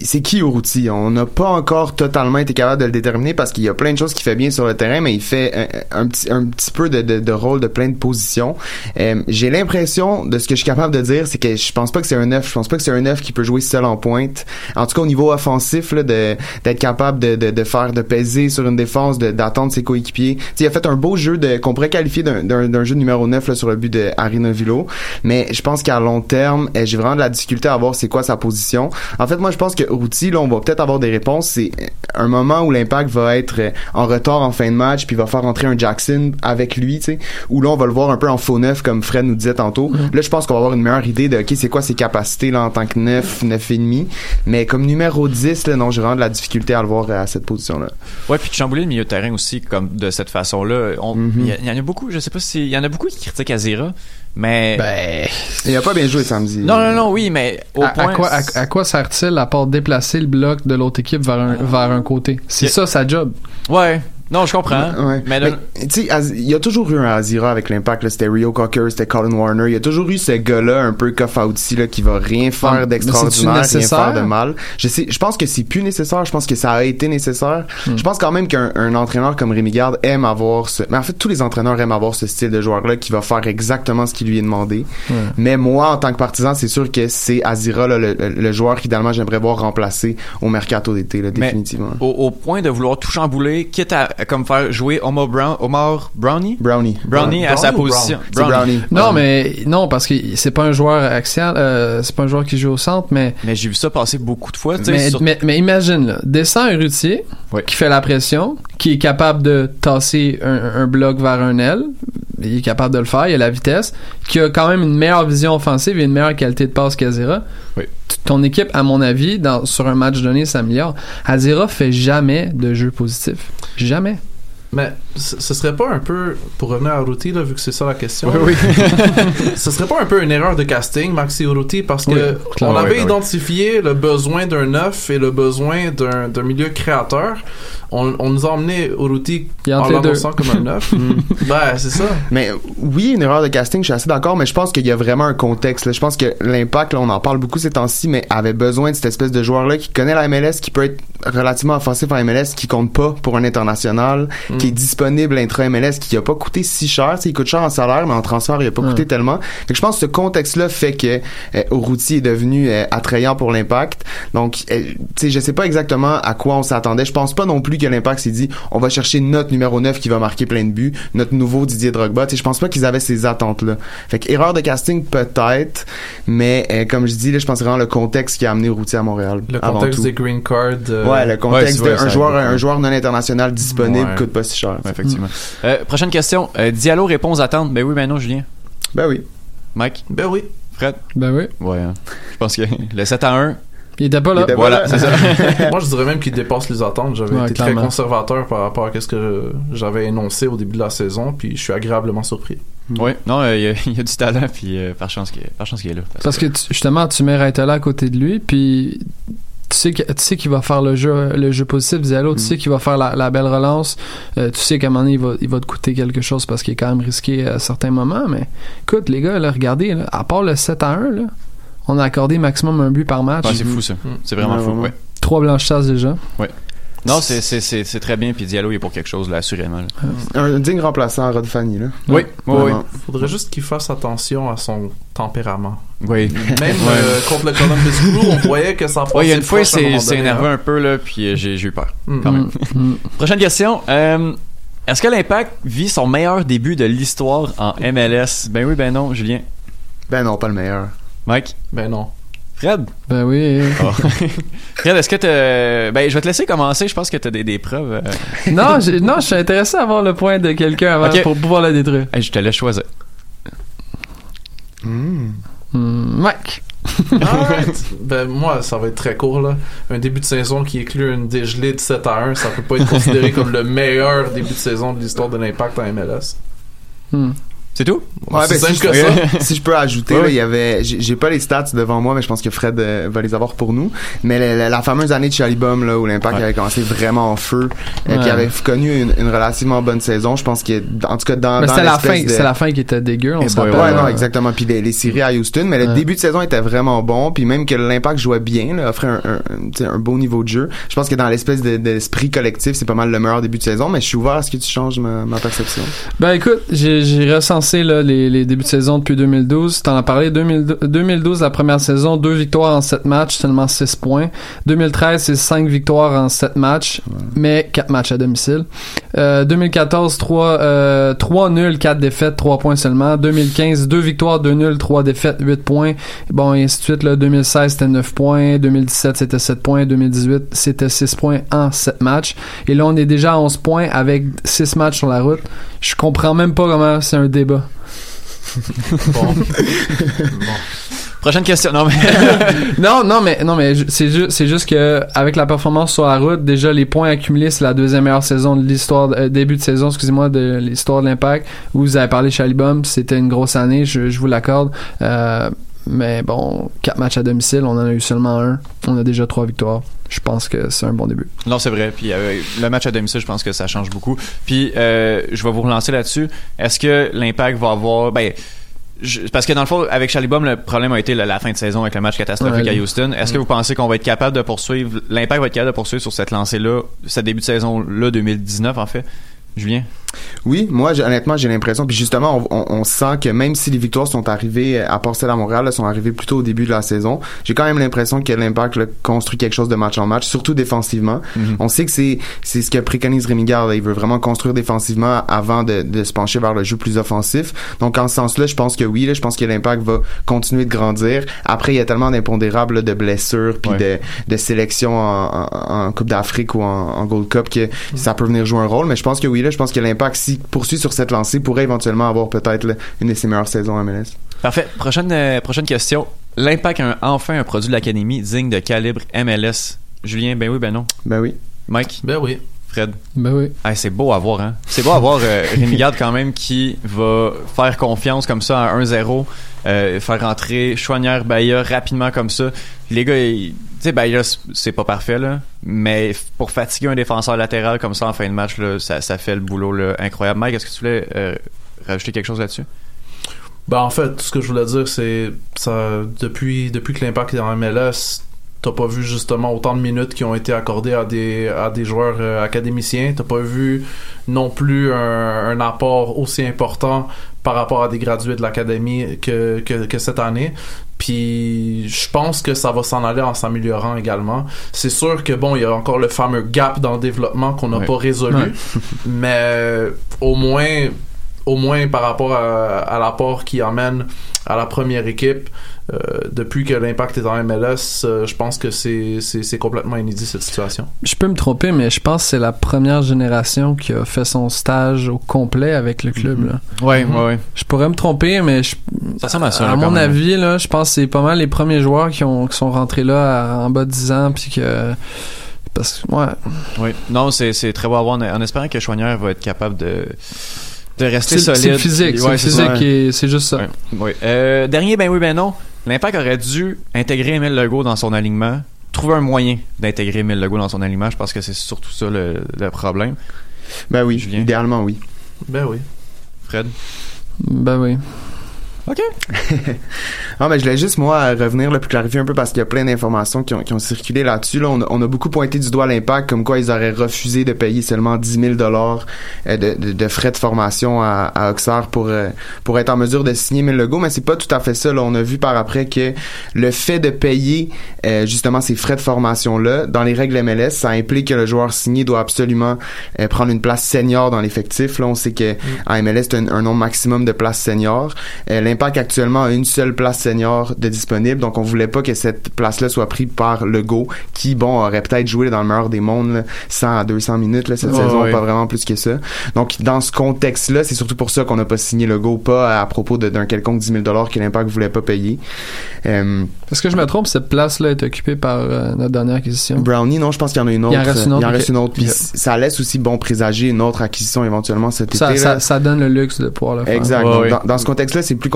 C'est qui Urruti? On n'a pas encore totalement été capable de le déterminer parce qu'il y a plein de choses qu'il fait bien sur le terrain, mais il fait un, petit, un petit peu de, de, rôle de plein de positions. Euh, J'ai l'impression de ce que je suis capable de dire, c'est que je pense pas que c'est un 9. Je pense pas que c'est un 9 qui peut jouer seul en pointe. En tout cas, au niveau offensif, d'être capable de, de, faire, de peser sur une défense, d'attendre ses coéquipiers. Il a fait un beau jeu qu'on pourrait qualifier d'un, jeu numéro 9 là, sur le but de Villo. Mais je pense qu'à long terme, eh, j'ai vraiment de la difficulté à voir c'est quoi sa position. En fait, moi, je pense que Routy, là, on va peut-être avoir des réponses. C'est un moment où l'impact va être euh, en retard en fin de match, puis va faire entrer un Jackson avec lui, tu sais. Où là, on va le voir un peu en faux neuf, comme Fred nous disait tantôt. Là, je pense qu'on va avoir une meilleure idée de, OK, c'est quoi ses capacités, là, en tant que neuf, neuf et demi. Mais comme numéro 10, là, non, j'ai vraiment de la difficulté à le voir euh, à cette position-là.
Ouais, puis de chambouler le milieu de terrain aussi, comme de cette façon-là. On- Il y y, en a beaucoup, je sais pas si. Il y en a beaucoup qui critiquent Azira, mais.
Ben.
Il a pas bien joué samedi.
Non, non, non, oui, mais au
à, quoi, à, à quoi sert-il à part déplacer le bloc de l'autre équipe vers un, vers un côté? C'est ça sa job.
Ouais. Non, je comprends.
Ouais.
Mais,
tu sais, il y a toujours eu un Azira avec l'impact. C'était Rio Cocker, c'était Colin Warner. Il y a toujours eu ce gars-là un peu outsy là qui va rien
Ouais,
faire d'extraordinaire, rien faire de mal. Je sais, je pense que c'est plus nécessaire. Je pense que ça a été nécessaire.
Hmm.
Je pense quand même qu'un un entraîneur comme Rémi Garde aime avoir ce, mais en fait tous les entraîneurs aiment avoir ce style de joueur-là qui va faire exactement ce qui lui est demandé.
Ouais.
Mais moi, en tant que partisan, c'est sûr que c'est Azira là, le, le- le joueur qu'idéalement j'aimerais voir remplacer au mercato d'été définitivement.
au, au point de vouloir tout chambouler, quitte à comme faire jouer Omar, Brown, Omar Brownie?
Brownie.
Brownie à sa position.
Brownie.
Non, mais non, parce que c'est pas un joueur axial, euh, c'est pas un joueur qui joue au centre, mais
Mais j'ai vu ça passer beaucoup de fois. tu sais,
mais,
sur-
mais, mais imagine, là, descend un routier qui fait la pression, qui est capable de tasser un, un bloc vers un aile, il est capable de le faire, il a la vitesse, qui a quand même une meilleure vision offensive et une meilleure qualité de passe qu'Azira.
Oui.
Ton équipe, à mon avis, sur un match donné, s'améliore. Azira fait jamais de jeu positif. Jamais.
Mais ce serait pas un peu, pour revenir à Ruti, là, vu que c'est ça la question,
Oui,
ce serait pas un peu une erreur de casting, Maxi Urruti, parce que
Oui,
on avait
oui, oui.
identifié le besoin d'un neuf et le besoin d'un milieu créateur. On, on nous a emmené Urruti en l'annonçant comme un neuf. ben, c'est ça.
Mais oui, une erreur de casting, je suis assez d'accord, mais je pense qu'il y a vraiment un contexte. Là. Je pense que l'impact, là, on en parle beaucoup ces temps-ci, mais avait besoin de cette espèce de joueur-là qui connaît la MLS, qui peut être relativement offensif en MLS, qui compte pas pour un international,
Mm.
qui est disponible intra-MLS, qui a pas coûté si cher. Tu sais, il coûte cher en salaire, mais en transfert, il a pas coûté tellement. Fait que je pense que ce contexte-là fait que euh, Urruti est devenu euh, attrayant pour l'impact. Donc, euh, tu je sais pas exactement à quoi on s'attendait. Je pense pas non plus que l'impact s'est dit, on va chercher notre numéro 9 qui va marquer plein de buts, notre nouveau Didier Drogba. Tu je pense pas qu'ils avaient ces attentes-là. Fait que erreur de casting peut-être, mais euh, comme je dis, là, je pense vraiment le contexte qui a amené Urruti à Montréal.
Le
avant
contexte
tout.
des green cards. euh,
Ouais, le contexte
Ouais,
d'un joueur, un joueur non international disponible
Ouais.
coûte pas si cher.
Ouais, effectivement. Euh, prochaine question. Euh, Diallo répond aux attentes. Ben oui, ben non, Julien.
Ben oui.
Mike,
Ben oui.
Fred?
Ben oui.
Ouais. hein. Je pense que le 7 à 1.
Il était pas là.
Était
Voilà,
là.
c'est ça.
Moi, je dirais même qu'il dépasse les attentes. J'avais
Ouais,
été
clairement.
très conservateur par rapport à ce que j'avais énoncé au début de la saison, puis je suis agréablement surpris.
Oui, non, euh, il y, a- il y a du talent, puis euh, par chance qu'il par chance qu'il est là.
Parce que tu- justement, tu mets Raitola à côté de lui, puis tu sais que- tu sais qu'il va faire le jeu le jeu positif Diallo, tu sais qu'il va faire la, la belle relance, euh, tu sais qu'à un moment donné il va, il va te coûter quelque chose parce qu'il est quand même risqué à certains moments, mais écoute les gars, là, regardez, là, à part le 7 à 1, là, on a accordé maximum un but par match.
Ouais, c'est fou ça. C'est vraiment
Ouais,
fou. Ouais.
Trois blanchasses déjà.
Non, c'est- c'est c'est- c'est très bien, puis Diallo il est pour quelque chose, là, assurément. là.
Un digne remplaçant à Rod Fanny, là.
Oui, oui, oui.
Faudrait juste qu'il fasse attention à son tempérament.
Oui.
Même euh, contre le Columbus Crew, on voyait que ça
Ouais, il y a une fois,
donné,
énervé
hein.
un peu, là, puis euh, j'ai j'ai eu peur.
Mm.
Quand même.
Mm.
Prochaine question. Euh, Est-ce que l'Impact vit son meilleur début de l'histoire en MLS? Ben oui, ben non, Julien.
Ben non, pas le meilleur.
Mike?
Ben non.
Fred?
Ben oui.
Ah. Fred, est-ce que t'as... Ben, je vais te laisser commencer. Je pense que t'as des, des preuves. euh.
non, non, je suis intéressé à avoir le point de quelqu'un avant pour pouvoir le détruire.
Hey, je te laisse choisir.
Hmm.
Hmm, Mike.
Ben moi, ça va être très court là. Un début de saison qui inclut une dégelée de 7 à 1, ça peut pas être considéré comme le meilleur début de saison de l'histoire de l'impact en MLS.
Hmm.
C'est tout?
Ouais,
c'est
ben, si, je,
ça.
si je peux ajouter,
Ouais.
là, il y avait, j'ai pas les stats devant moi, mais je pense que Fred euh, va les avoir pour nous. Mais la, la- la fameuse année de Chalibum, là, où l'impact
Ouais.
avait commencé vraiment en feu, euh,
Ouais.
qui avait connu une, une relativement bonne saison, je pense que, en tout cas, dans,
Mais
dans
c'était la fin,
de-
c'était la fin qui était dégueu, on se rappelle.
Ouais, non, exactement. Puis les, les séries à Houston, mais le début de saison était vraiment bon. Puis même que l'impact jouait bien, là, offrait un, un, beau niveau de jeu. Je pense que dans l'espèce de- d'esprit collectif, c'est pas mal le meilleur début de saison. Mais je suis ouvert à ce que tu changes ma, ma perception.
Ben écoute, j'ai j'ai recensé là, les, les débuts de saison depuis 2012. T'en as parlé. 2012, 2012, la première saison, deux victoires en sept matchs, seulement 6 points. 2013, c'est cinq victoires en sept matchs, mais quatre matchs à domicile. Euh, 2014, 3, euh, 3 nuls, 4 défaites, 3 points seulement. 2015, 2 victoires, 2 nuls, 3 défaites, 8 points. Bon, et ainsi de suite. Là, 2016, c'était 9 points. 2017, c'était 7 points. 2018, c'était 6 points en 7 matchs. Et là, on est déjà à 11 points avec 6 matchs sur la route. Je comprends même pas comment c'est un débat.
Bon.
Prochaine question. Non, mais...
non, non, mais non, mais ju- c'est juste, c'est juste que avec la performance sur la route, déjà les points accumulés, c'est la deuxième meilleure saison de l'histoire, euh, début de saison, excusez-moi, de l'histoire de l'Impact. Où vous avez parlé Chalibum, c'était une grosse année, je, je vous l'accorde. Euh, mais bon, quatre matchs à domicile, on en a eu seulement un. On a déjà trois victoires. Je pense que c'est un bon début.
Non, c'est vrai. Puis euh, le match à domicile, je pense que ça change beaucoup. Puis euh, je vais vous relancer là-dessus. Est-ce que l'impact va avoir ben je- parce que dans le fond, avec Chalibom, le problème a été la, la fin de saison avec le match catastrophique
Ouais.
à Houston. Est-ce que vous pensez qu'on va être capable de poursuivre, l'impact va être capable de poursuivre sur cette lancée-là, ce début de saison-là 2019 en fait? Julien?
Oui, moi, honnêtement, j'ai l'impression, puis justement, on, on- on sent que même si les victoires sont arrivées, à part celle à Montréal, là, sont arrivées plutôt au début de la saison, j'ai quand même l'impression que l'Impact là, construit quelque chose de match en match, surtout défensivement.
Mhm.
On sait que c'est c'est ce que préconise Rémi là. Il veut vraiment construire défensivement avant de, de se pencher vers le jeu plus offensif. Donc, en ce sens-là, je pense que oui, là, je pense que l'Impact va continuer de grandir. Après, il y a tellement d'impondérables, là, de blessures, puis de, de sélection en, en- en Coupe d'Afrique ou en, en Gold Cup que ça peut venir jouer un rôle. Mais je pense que oui, là, je pense que l'Impact, s'il poursuit sur cette lancée, pourrait éventuellement avoir peut-être une de ses meilleures saisons en MLS.
Parfait. Prochaine, euh, prochaine question. L'impact a un- enfin un produit de l'académie digne de calibre MLS. Julien, ben oui, ben non.
Ben oui.
Mike?
Ben oui.
Fred?
Ben oui.
Ah, c'est beau à voir, hein? C'est beau à voir euh, Rémi Garde quand même qui va faire confiance comme ça à 1-0, euh, faire rentrer Chouanière, Baya rapidement comme ça. Les gars, ils- sais, Baya, c'est- pas parfait, là, mais pour fatiguer un défenseur latéral comme ça en fin de match, là, ça, fait le boulot là, incroyable. Mike, est-ce que tu voulais euh, rajouter quelque chose là-dessus?
Ben, en fait, tout ce que je voulais dire, c'est ça depuis depuis que l'impact est en MLS, t'as pas vu justement autant de minutes qui ont été accordées à des à des joueurs euh, académiciens. T'as pas vu non plus un, apport aussi important par rapport à des gradués de l'académie que que cette année. Puis je pense que ça va s'en aller en s'améliorant également. C'est sûr que bon, il y a encore le fameux gap dans le développement qu'on n'a
Ouais.
pas résolu,
Ouais.
mais au moins au moins par rapport à, à l'apport qu'il amène à la première équipe depuis que l'impact est en MLS, euh, je pense que c'est c'est c'est complètement inédit cette situation.
Je peux me tromper, mais je pense que c'est la première génération qui a fait son stage au complet avec le club. là.
Ouais, ouais, ouais.
Je pourrais me tromper, mais je,
Ça à ça, là,
à
quand
mon
même.
avis, là, je pense que c'est pas mal les premiers joueurs qui, ont, qui sont rentrés là à- en bas de 10 ans, puis que... Parce que, ouais.
Oui. Non, c'est c'est très beau à voir en, en espérant que Chouanière va être capable de, de rester
C'est
solide.
c'est physique, c'est
Ouais,
physique, et c'est juste ça.
Ouais. Euh, dernier, ben oui, ben non. L'Impact aurait dû intégrer Emile Legault dans son alignement. Trouver un moyen d'intégrer Emile Legault dans son alignement. Je pense que c'est surtout ça le, le problème.
Ben oui,
Julien?
idéalement oui.
Ben oui.
Fred?
Ben oui.
OK.
Ah, mais je voulais juste, moi, revenir, là, puis clarifier un peu parce qu'il y a plein d'informations qui ont, qui ont circulé là-dessus. Là, on, a, on a beaucoup pointé du doigt l'impact, comme quoi ils auraient refusé de payer seulement 10 000 dollars euh, de, de, de frais de formation à, à Auxerre pour, euh, pour être en mesure de signer Emile Legault, mais c'est pas tout à fait ça. Là. On a vu par après que le fait de payer euh, justement ces frais de formation-là, dans les règles MLS, ça implique que le joueur signé doit absolument euh, prendre une place senior dans l'effectif. Là, on sait que en MLS, c'est un, un nombre maximum de places seniors. Euh, L'Impact actuellement a une seule place senior de disponible, donc on voulait pas que cette place-là soit prise par Legault, qui bon aurait peut-être joué dans le meilleur des mondes là, 100 à 200 minutes là, cette
Ouais,
saison, pas vraiment plus que ça. Donc dans ce contexte-là, c'est surtout pour ça qu'on n'a pas signé Legault, pas à propos de- d'un quelconque 10 000 dollars que l'Impact voulait pas payer. Euh,
Est-ce que je me trompe, cette place-là est occupée par euh, notre dernière acquisition?
Brownie, non, je pense qu'il y en a une autre.
Il en reste une autre,
Il en reste une autre. Puis ça laisse aussi bon présager une autre acquisition éventuellement cet
Ça,
été.
ça, ça donne le luxe de pouvoir le faire.
Exact.
Ouais,
Donc,
ouais.
Dans, dans ce contexte-là, c'est plus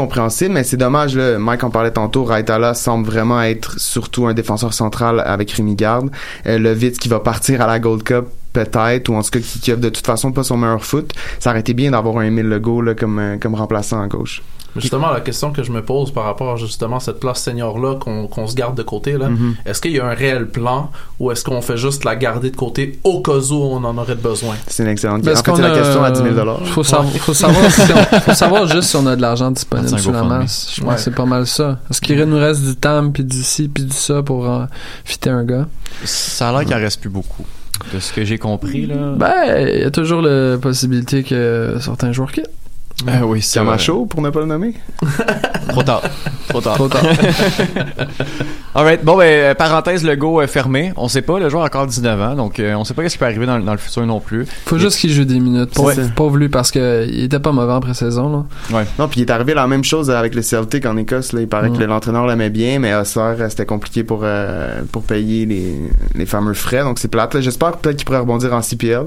mais c'est dommage. Là, Mike en parlait tantôt. Raitala semble vraiment être surtout un défenseur central avec Rémi Garde. Euh, le Vitz qui va partir à la Gold Cup peut-être, ou en tout cas qui, qui a de toute façon pas son meilleur foot. Ça aurait été bien d'avoir un Emile Legault là, comme, euh, comme remplaçant à gauche.
Justement, la question que je me pose par rapport à justement cette place senior-là qu'on qu'on se garde de côté, là,
Mhm.
est-ce qu'il y a un réel plan ou est-ce qu'on fait juste la garder de côté au cas où on en aurait besoin?
C'est une excellente question. C'est
qu'on
la
a-
question à 10 000
Il faut, savoir, faut, savoir si on- faut savoir juste si on a de l'argent disponible sous la masse. Je pense
Ouais.
que c'est pas mal ça. Est-ce qu'il nous reste du temps, puis du ci, puis du ça pour euh, fitter un gars?
Ça a l'air qu'il en reste plus beaucoup. De ce que j'ai compris, là.
Ben, il y a toujours la possibilité que certains joueurs quittent.
Ben oui, c'est vrai.
Camacho, pour ne pas le nommer?
Trop tard. Trop tard.
Trop tard.
Alright, bon ben euh, parenthèse le go est fermé. On sait pas, le joueur a encore 19 ans, donc euh, on sait pas ce qui peut arriver dans, le- dans le futur non plus.
Faut juste qu'il joue des minutes. Pauvre,
C'est ça.
pauvre lui, parce que il était pas mauvais en pré-saison. là.
Non, puis il est arrivé la même chose avec le Celtic en Écosse. Là. Il paraît
Mm.
que l'entraîneur l'aimait bien, mais euh, c'était compliqué pour, euh, pour payer les, les fameux frais. Donc c'est plate. J'espère peut-être qu'il pourrait rebondir en CPL.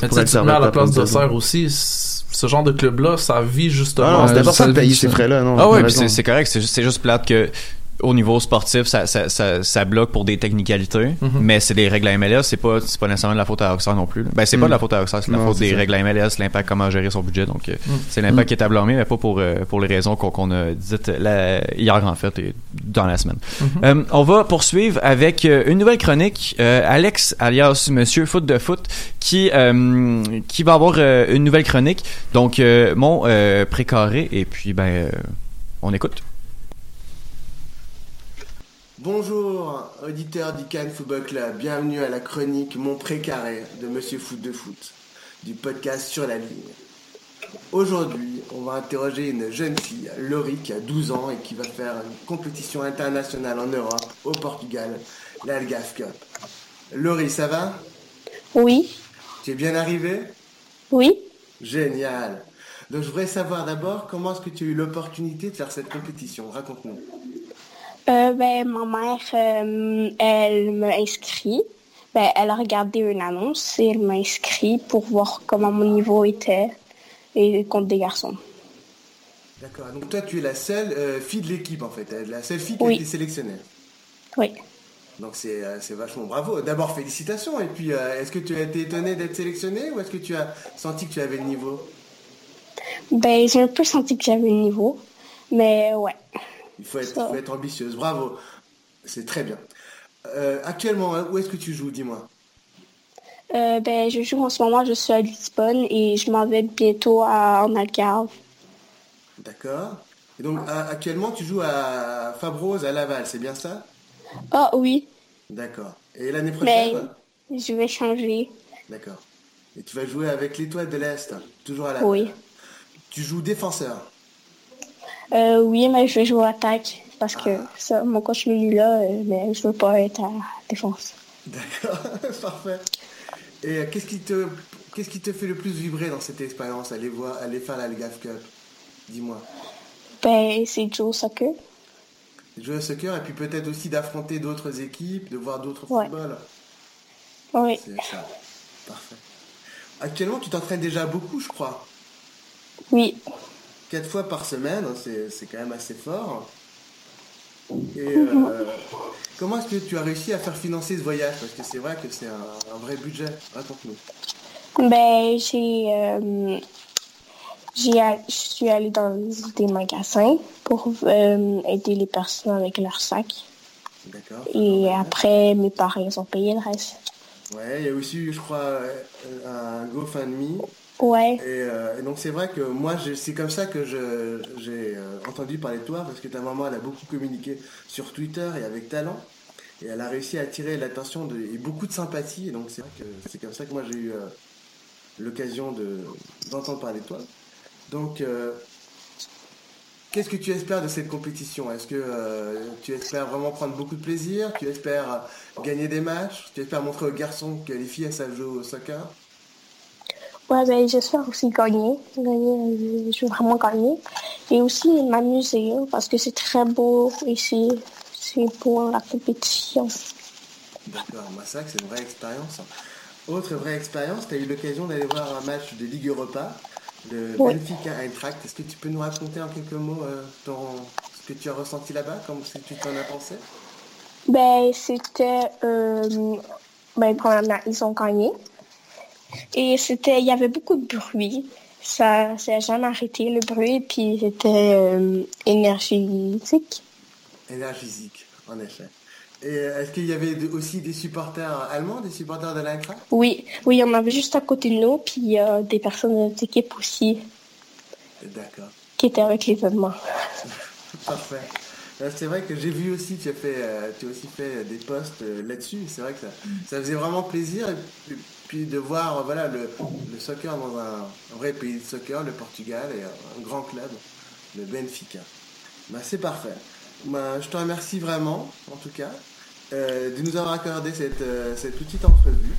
Ça
Mais tu sais, tu te mets à la place
une
d'Auxerre aussi, ce genre de club-là, ça vit justement.
Ah non,
Ouais,
c'est important
ça
de payer ces frais-là. Non,
Ah ouais, c'est correct, c'est juste, c'est juste plate que au niveau sportif, ça, ça, ça, ça bloque pour des technicalités,
Mhm.
mais c'est des règles à MLS, c'est pas, c'est pas nécessairement de la faute à Rockstar non plus. là. Ben, c'est pas
Mm.
de la faute à Rockstar, c'est de la
Non,
faute des
ça.
règles à MLS, l'impact, comment gérer son budget, donc euh,
Mm.
c'est l'impact
Mm.
qui est à blâmer, mais pas pour, euh, pour les raisons qu'on, a dites la- hier en fait, et dans la semaine.
Mhm.
Euh, on va poursuivre avec euh, une nouvelle chronique, euh, Alex, alias Monsieur Foot de Foot, qui, euh, qui va avoir euh, une nouvelle chronique, donc euh, mon euh, précaré, et puis ben, euh, on écoute.
Bonjour, auditeurs du Cannes Football Club. Bienvenue à la chronique Mon Précaré de Monsieur Foot de Foot, du podcast Sur la ligne. Aujourd'hui, on va interroger une jeune fille, Laurie, qui a 12 ans et qui va faire une compétition internationale en Europe, au Portugal, l'Algaf Cup. Laurie, ça va?
Oui,
Tu es bien arrivée?
Oui.
Génial. Donc je voudrais savoir d'abord comment est-ce que tu as eu l'opportunité de faire cette compétition? Raconte-nous.
Euh, ben, ma mère, euh, elle m'a inscrit. Ben, elle a regardé une annonce et elle m'a inscrit pour voir comment mon niveau était et contre des garçons.
D'accord. Donc toi, tu es la seule euh, fille de l'équipe en fait, la seule fille qui a été sélectionnée.
Oui.
Donc c'est euh, c'est vachement bravo. D'abord félicitations. Et puis est-ce que tu as été étonné d'être sélectionné ou est-ce que tu as senti que tu avais le niveau?
Ben, j'ai un peu senti que j'avais le niveau, mais ouais.
Il faut être,
Ça.
faut être ambitieuse. Bravo. C'est très bien. Euh, actuellement, hein, où est-ce que tu joues Dis-moi?
Euh, ben, je joue en ce moment, je suis à Lisbonne et je m'en vais bientôt à, en Algarve.
D'accord. Et donc à- actuellement, tu joues à Fabrose à Laval, c'est bien ça?
Ah oui,
D'accord. Et l'année
mais
prochaine
je vais changer.
D'accord. Et tu vas jouer avec l'étoile de l'Est, toujours à Laval.
Oui.
Tu joues défenseur.
Euh, oui, mais je vais jouer attaque parce que ça, mon coach me dit là, euh, mais je veux pas être à défense.
D'accord, parfait. Et euh, qu'est-ce qui te qu'est-ce qui te fait le plus vibrer dans cette expérience? Aller voir, aller faire la Gaf Cup. Dis-moi.
Ben, c'est Joe Soccer.
Jouer au soccer et puis peut-être aussi d'affronter d'autres équipes, de voir d'autres
Ouais.
footballs.
Oui.
C'est ça. Parfait. Actuellement, tu t'entraînes déjà beaucoup, je crois.
Oui.
Quatre fois par semaine, hein, c'est quand même assez fort. Et euh, comment est-ce que tu as réussi à faire financer ce voyage? Parce que c'est vrai que c'est un, un vrai budget. Raconte-nous.
Ben, j'ai, euh, je suis allée dans des magasins pour euh, aider les personnes avec leurs sacs.
D'accord.
Et après, mes parents ils ont payé le reste.
Ouais, il y a aussi, je crois, un GoFundMe.
Ouais.
Et, euh, et donc c'est vrai que moi, c'est comme ça que j'ai euh, entendu parler de toi, parce que ta maman, elle a beaucoup communiqué sur Twitter et avec talent. Et elle a réussi à attirer l'attention et beaucoup de sympathie. Et donc c'est vrai que c'est comme ça que moi j'ai eu euh, l'occasion de, d'entendre parler de toi. Donc, qu'est-ce que tu espères de cette compétition? Est-ce que tu espères vraiment prendre beaucoup de plaisir? Tu espères gagner des matchs? Tu espères montrer aux garçons que les filles, elles savent jouer au soccer?
Ouais, ben, j'espère aussi gagner. gagner euh, je veux vraiment gagner. Et aussi m'amuser, hein, parce que c'est très beau ici. C'est pour la compétition.
D'accord, bah ça, c'est une vraie expérience. Autre vraie expérience, tu as eu l'occasion d'aller voir un match de Ligue Europa, le
Ouais.
Benfica Eintracht. Est-ce que tu peux nous raconter en quelques mots euh, ton, ce que tu as ressenti là-bas, comme ce que tu t'en as pensé?
Ben, c'était. Euh, ben, premièrement, ils ont gagné. Et c'était. Il y avait beaucoup de bruit. Ça s'est jamais arrêté, le bruit. Puis c'était euh, énergétique.
Énergisique, en effet. Et euh, est-ce qu'il y avait aussi des supporters allemands, des supporters de l'Eintracht
Oui, oui, il y en avait juste à côté de nous. Puis il y a des personnes de notre équipe aussi
D'accord,
qui étaient avec les événements.
parfait. Euh, C'est vrai que j'ai vu aussi, tu as, fait, euh, tu as aussi fait des posts euh, là-dessus. C'est vrai que ça, ça faisait vraiment plaisir. Et puis, de voir euh, voilà, le, le soccer dans un, vrai pays de soccer, le Portugal, et un, grand club, le Benfica. Bah, C'est parfait. Bah, je te remercie vraiment, en tout cas, euh, de nous avoir accordé cette, euh, cette petite entrevue.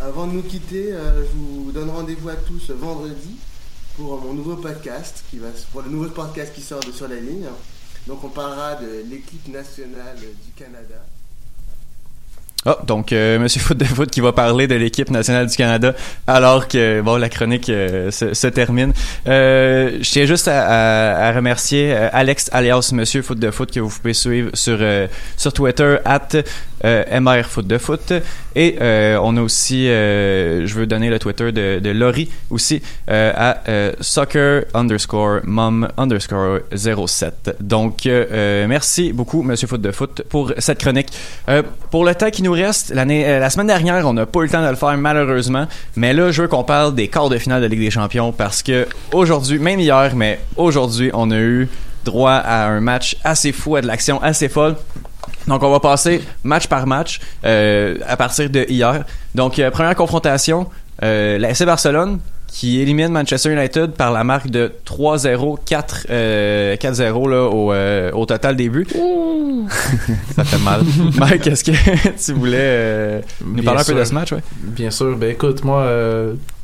Avant de nous quitter, je vous donne rendez-vous à tous vendredi pour mon nouveau podcast, qui va, pour le nouveau podcast qui sort de Sur la ligne. Donc on parlera de l'équipe nationale du Canada.
Oh, donc euh, Monsieur Foot de Foot qui va parler de l'équipe nationale du Canada alors que bon la chronique euh, se, se termine. Euh, je tiens juste à, à- à remercier euh, Alex alias Monsieur Foot de Foot que vous pouvez suivre sur euh, sur Twitter at euh, MR Foot de Foot et euh, on a aussi euh, je veux donner le Twitter de, de Laurie aussi à soccer underscore mom underscore 07. Donc merci beaucoup Monsieur Foot de Foot pour cette chronique. Pour le temps qui nous reste, l'année, la semaine dernière, on n'a pas eu le temps de le faire malheureusement, mais là, je veux qu'on parle des quarts de finale de Ligue des Champions parce que aujourd'hui, même hier, mais aujourd'hui, on a eu droit à un match assez fou, à de l'action assez folle. Donc, on va passer match par match euh, à partir de hier. Donc, euh, première confrontation, euh, la FC Barcelone qui élimine Manchester United par la marque de 3-0, 4, euh, 4-0 là, au, au total des buts. Ça fait mal. Mike, est-ce que tu voulais nous
Bien
parler un peu de ce match? Ouais?
Bien sûr. Ben écoute, moi,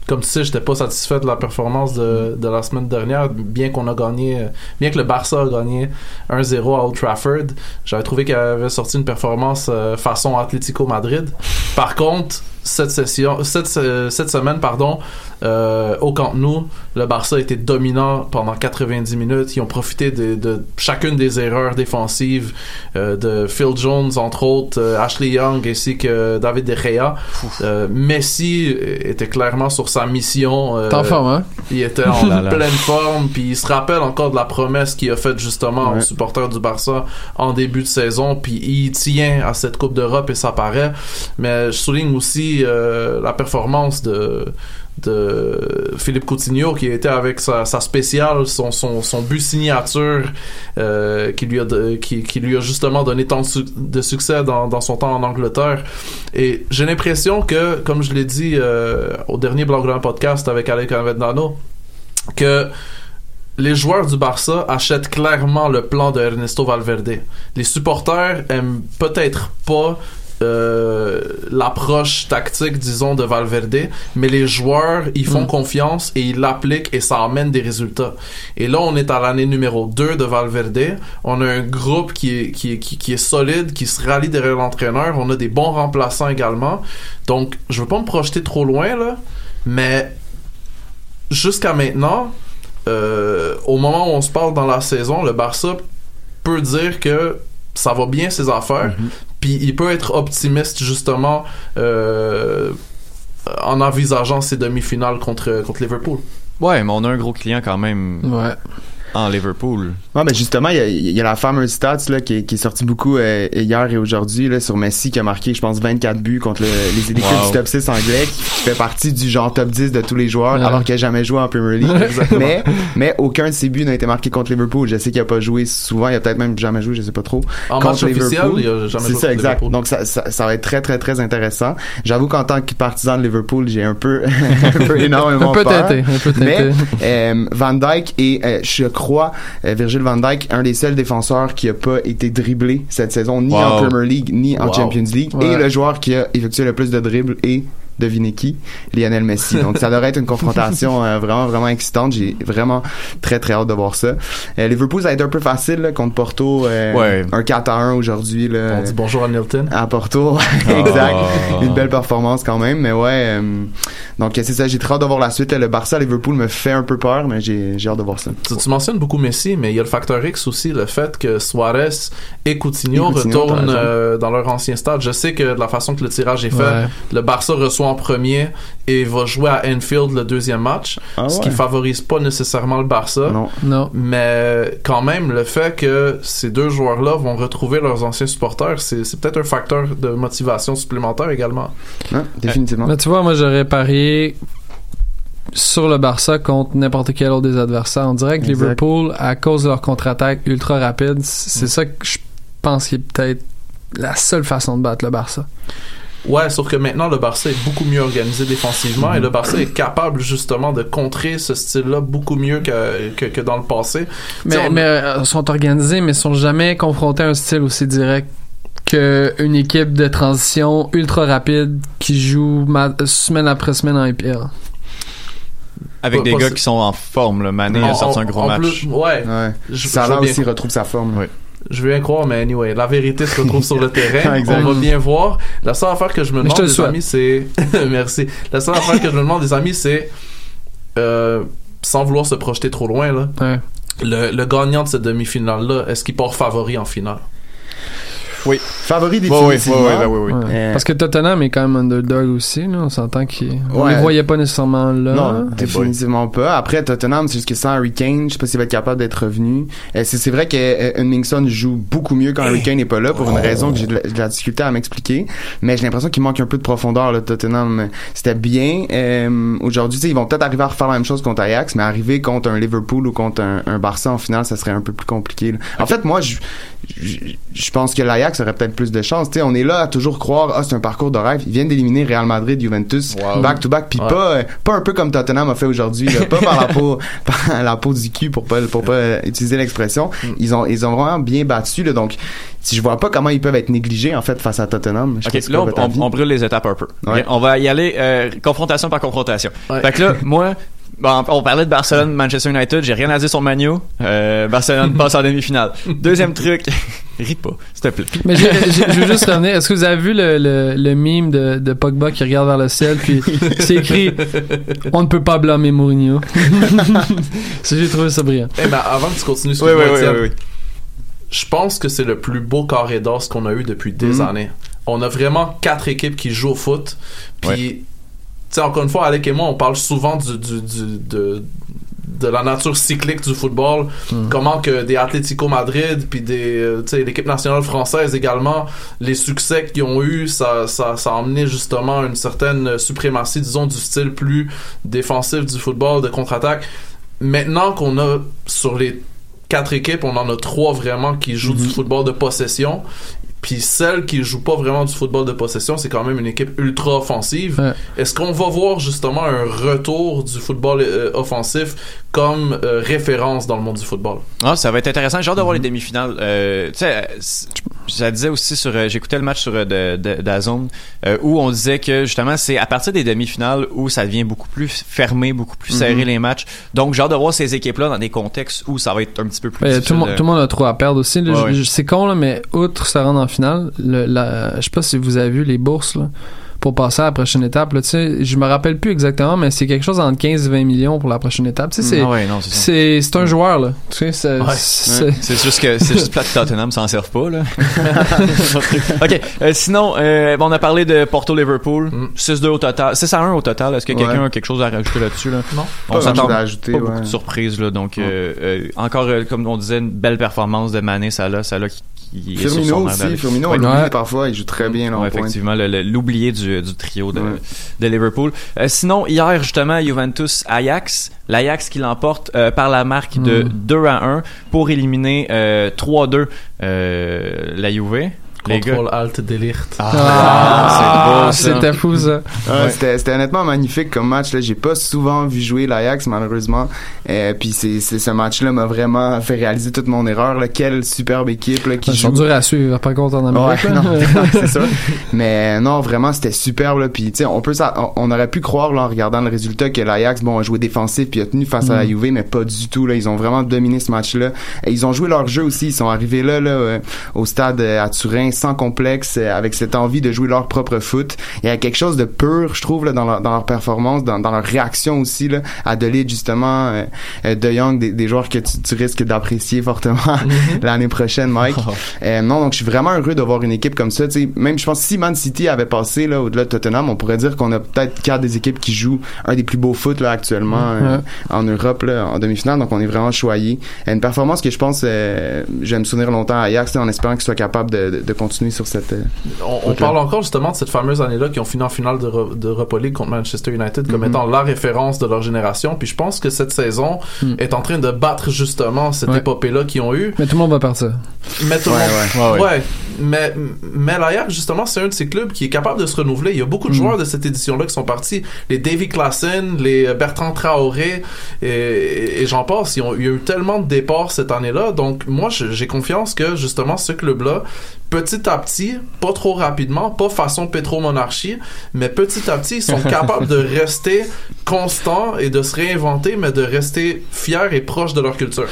comme tu sais, j'étais pas satisfait de la performance de, de la semaine dernière, bien qu'on a gagné, bien que le Barça a gagné 1-0 à Old Trafford. J'avais trouvé qu'elle avait sorti une performance euh, façon Atlético Madrid. Par contre, cette session, cette, cette semaine, pardon, euh, au Camp Nou, le Barça était dominant pendant 90 minutes. Ils ont profité de, de chacune des erreurs défensives euh, de Phil Jones, entre autres, euh, Ashley Young ainsi que David De Gea. Euh, Messi était clairement sur sa mission. euh,
en forme, hein?
Il était en
Oh là.
pleine forme, puis il se rappelle encore de la promesse qu'il a faite justement
Ouais.
aux supporters du Barça en début de saison, puis il tient à cette Coupe d'Europe et ça paraît. Mais je souligne aussi euh, la performance de Philippe Coutinho qui était avec sa, spéciale son, son, but signature euh, qui lui a qui, lui a justement donné tant de, su- de succès dans, son temps en Angleterre et j'ai l'impression que comme je l'ai dit euh, au dernier Blogger podcast avec Alec Avendano que les joueurs du Barça achètent clairement le plan de Ernesto Valverde. Les supporters aiment peut-être pas euh, l'approche tactique, disons, de Valverde, mais les joueurs, ils font
Mm.
confiance et ils l'appliquent et ça amène des résultats. Et là, on est à l'année numéro 2 de Valverde. On a un groupe qui est, qui qui, qui est solide, qui se rallie derrière l'entraîneur. On a des bons remplaçants également. Donc, je veux pas me projeter trop loin, là, mais jusqu'à maintenant, euh, au moment où on se parle dans la saison, le Barça peut dire que ça va bien ses affaires, puis il peut être optimiste justement euh, en envisageant ses demi-finales contre, contre Liverpool.
Ouais, mais on a un gros client quand même
Ouais.
En Liverpool.
Ouais, ben justement, il y a, il y a la fameuse stats là, qui, est, qui est sortie beaucoup euh, hier et aujourd'hui là, sur Messi qui a marqué, je pense, 24 buts contre le- les équipes
Wow.
du top 6 anglais, qui fait partie du genre top 10 de tous les joueurs,
Ouais.
alors qu'il a jamais joué en Premier League. Mais, mais aucun de ses buts n'a été marqué contre Liverpool. Je sais qu'il a pas joué souvent, il a peut-être même jamais joué, je sais pas trop.
En
contre
match officiel, il a jamais
C'est
joué
ça,
contre
exact.
Liverpool.
Donc ça, ça, ça va être très, très, très intéressant. J'avoue qu'en tant que partisan de Liverpool, j'ai un peu, un peu énormément
Un peu
peur.
teinté, un peu teinté.
Mais euh, Van Dyke est, euh, je crois, euh, Virgil Van Dyke, un des seuls défenseurs qui a pas été dribblé cette saison, ni
Wow.
en Premier League, ni en
Wow.
Champions League.
Ouais.
Et le joueur qui a effectué le plus de dribbles est devinez qui? Lionel Messi donc ça devrait être une confrontation euh, vraiment vraiment excitante j'ai vraiment très très hâte de voir ça euh, Liverpool ça a été un peu facile là, contre Porto euh,
Ouais.
un 4 à 1 aujourd'hui là,
On dit bonjour à Nilton.
à Porto exact
Ah.
une belle performance quand même mais ouais euh, donc c'est ça j'ai très hâte de voir la suite là. le Barça Liverpool me fait un peu peur mais j'ai j'ai hâte de voir ça
Tu, tu mentionnes beaucoup Messi, mais il y a le facteur X aussi, le fait que Suarez et Coutinho,
Et Coutinho,
retournent euh, dans leur ancien stade. Je sais que de la façon que le tirage est fait,
Ouais.
le Barça reçoit en premier et va jouer à Enfield le deuxième match,
Ah
ce qui favorise pas nécessairement le Barça.
non
Non.
Mais quand même, le fait que ces deux joueurs-là vont retrouver leurs anciens supporters, c'est c'est peut-être un facteur de motivation supplémentaire également.
définitivement
Mais tu vois, moi, j'aurais parié sur le Barça contre n'importe quel autre des adversaires. On dirait que
Exact.
Liverpool, à cause de leur contre-attaque ultra rapide, c'est ça que je pense qui est peut-être la seule façon de battre le Barça.
Ouais, sauf que maintenant le Barça est beaucoup mieux organisé défensivement et le Barça est capable justement de contrer ce style-là beaucoup mieux que, que, que dans le passé.
Mais,
on-
mais euh, sont organisés, mais sont jamais confrontés à un style aussi direct qu'une équipe de transition ultra rapide qui joue ma- semaine après semaine en IPL.
Avec
Pas-
des
pas
gars qui sont en forme, le Mané a sorti un gros
en
match.
plus- ouais.
ouais
Je- bien
aussi retrouve sa forme
Oui.
Je veux bien croire, mais anyway, la vérité se retrouve sur le terrain. On va bien voir. La seule affaire que je me demande,
souhaite.
amis, c'est... Merci. La seule affaire que je me demande, les amis, c'est... euh, sans vouloir se projeter trop loin, là.
Ouais.
Le, le gagnant de cette demi-finale-là, est-ce qu'il part favori en finale?
Oui.
Favori
Ouais, ouais,
définitivement.
ouais, ouais, ouais, ouais.
Ouais.
Euh,
Parce que Tottenham est quand même underdog aussi, là. On s'entend qu'ils. On
Ouais.
les voyait pas nécessairement là.
Non, définitivement pas. Après, Tottenham, c'est juste que sans Harry Kane, je sais pas s'il va être capable d'être revenu. Euh, c'est, c'est vrai que euh, Hemmingson joue beaucoup mieux quand Harry Kane n'est pas là pour une raison que j'ai de la, de la difficulté à m'expliquer. Mais j'ai l'impression qu'il manque un peu de profondeur, là, Tottenham. C'était bien. Euh, aujourd'hui, tu sais, ils vont peut-être arriver à refaire la même chose contre Ajax, mais arriver contre un Liverpool ou contre un, un Barça en finale, ça serait un peu plus compliqué. là. En fait, moi, je, je, je pense que l'Ajax aurait peut-être plus de chance. Tu sais, on est là à toujours croire, ah, c'est un parcours de rêve. Ils viennent d'éliminer Real Madrid, Juventus,
Wow.
back to back, puis
Ouais.
pas, euh, pas un peu comme Tottenham a fait aujourd'hui, pas par la peau, par la peau du cul pour pas, pour pas utiliser l'expression.
Mm.
Ils ont, ils ont vraiment bien battu, là, donc, si je vois pas comment ils peuvent être négligés, en fait, face à Tottenham. Je
Ok, là, on, brûle les étapes un peu.
Ouais.
On va y aller euh, confrontation par confrontation.
Ouais.
Fait que là, moi, bon, on parlait de Barcelone, Manchester United, j'ai rien à dire sur Manu. Euh, Barcelone passe en demi-finale. Deuxième truc, ris pas, s'il te plaît.
Mais je veux juste revenir. Est-ce que vous avez vu le, le, le mime de, de Pogba qui regarde vers le ciel puis c'est écrit On ne peut pas blâmer Mourinho. Ça, j'ai trouvé ça brillant.
Eh ben, avant que tu continues,
Oui, oui, oui, oui, oui.
je pense que c'est le plus beau carré d'os qu'on a eu depuis des
Mhm.
années. On a vraiment quatre équipes qui jouent au foot. Puis, sais, encore une fois, Alec et moi, on parle souvent du, du, du- de, de la nature cyclique du football. Comment que des Atlético Madrid, puis des, euh, l'équipe nationale française également, les succès qu'ils ont eu, ça, ça, ça a emmené justement une certaine suprématie, disons, du style plus défensif du football, de contre-attaque. Maintenant qu'on a sur les quatre équipes, on en a trois vraiment qui jouent du football de possession. Puis celle qui joue pas vraiment du football de possession, c'est quand même une équipe ultra offensive.
Ouais.
Est-ce qu'on va voir justement un retour du football euh, offensif comme euh, référence dans le monde du football?
Ah, ça va être intéressant. J'ai hâte de voir les demi-finales. Euh, tu sais, euh, ça disait aussi sur. euh, J'écoutais le match sur euh, de, de, d'Azone, euh, où on disait que justement c'est à partir des demi-finales où ça devient beaucoup plus fermé, beaucoup plus serré
Mhm.
les matchs. Donc j'ai hâte de voir ces équipes-là dans des contextes où ça va être un petit peu plus.
Ben, tout, le
difficile
monde,
de-
tout le monde a trop à perdre aussi.
Ouais, ouais.
C'est con, là, mais outre se rendre en finale, le, la, je sais pas si vous avez vu les bourses là, pour passer à la prochaine étape. Là, tu sais, je me rappelle plus exactement, mais c'est quelque chose entre 15 et 20 millions pour la prochaine étape. C'est
Ah ouais, c'est
un joueur. Là. C'est-
Ouais. Juste que c'est juste plate que Tottenham s'en servent pas là. ok. euh, sinon, euh, bon, on a parlé de Porto Liverpool, 6-2 au total, 6 à 1 au total. Est-ce que quelqu'un a quelque chose à rajouter là-dessus là?
Non.
On s'attend pas
à ajouter,
beaucoup
ouais.
de surprises là. Donc euh, euh, encore euh, comme on disait, une belle performance de Mané, ça là, ça là qui, qui
Firmino aussi. Firmino,
Ouais.
on l'oublie
Ouais.
parfois, il joue très bien là, en
Ouais, effectivement, l'oublié du, du trio de,
Ouais.
de Liverpool. Euh, sinon, hier, justement, Juventus Ajax, l'Ajax qui l'emporte euh, par la marque de
Mm.
2 à 1 pour éliminer euh, 3-2 euh, la Juve. Les gars.
Contrôle Alt Delete.
Ah, c'est beau, ça.
C'était fou ça.
Ouais, C'était, c'était honnêtement magnifique comme match. Là. J'ai pas souvent vu jouer l'Ajax, malheureusement. Euh, puis c'est, c'est, ce match-là m'a vraiment fait réaliser toute mon erreur. Là. Quelle superbe équipe là, qui
Ils
joue.
sont durs à suivre, par contre, en Amérique.
Ouais,
là.
non, c'est ça. Mais non, vraiment, c'était superbe. Là. Puis, tu sais, on peut, ça, on, on aurait pu croire là, en regardant le résultat que l'Ajax, bon, a joué défensif puis a tenu face à la
Mm.
Juve, mais pas du tout. Là, ils ont vraiment dominé ce match-là. Et ils ont joué leur jeu aussi. Ils sont arrivés là, là, euh, au stade euh, à Turin, sans complexe, euh, avec cette envie de jouer leur propre foot. Il y a quelque chose de pur, je trouve, là, dans leur, dans leur performance, dans, dans leur réaction aussi, là, à de Ligt, justement, euh, euh, De Jong, des, des joueurs que tu, tu risques d'apprécier fortement l'année prochaine, Mike. Euh, non, donc je suis vraiment heureux de voir une équipe comme ça. Tu sais, même je pense si Man City avait passé là au-delà de Tottenham, on pourrait dire qu'on a peut-être quatre des équipes qui jouent un des plus beaux foot là actuellement euh,
Ouais.
en Europe là, en demi-finale. Donc on est vraiment choyé. Une performance que je pense euh, je vais me souvenir longtemps à Ajax en espérant qu'ils soient capables de, de, de continuer sur cette. euh,
On, parle encore justement de cette fameuse année-là qui ont fini en finale de, de Europa League contre Manchester United comme
Mhm.
étant la référence de leur génération. Puis je pense que cette saison
Mm.
est en train de battre justement cette
Ouais.
épopée-là qu'ils ont eu.
Mais tout le monde va partir.
Mais tout le
Ouais,
monde-
ouais. Ouais,
ouais. Mais, mais l'Ajax, justement, c'est un de ces clubs qui est capable de se renouveler. Il y a beaucoup de
Mm.
joueurs de cette édition-là qui sont partis. Les Davy Klassen, les Bertrand Traoré, et, et- et j'en passe. Ils ont- il y a eu tellement de départs cette année-là. Donc, moi, j'ai confiance que, justement, ce club-là, petit à petit, pas trop rapidement, pas façon pétromonarchie, mais petit à petit, ils sont capables de rester constant et de se réinventer, mais de rester fier et proche de leur culture.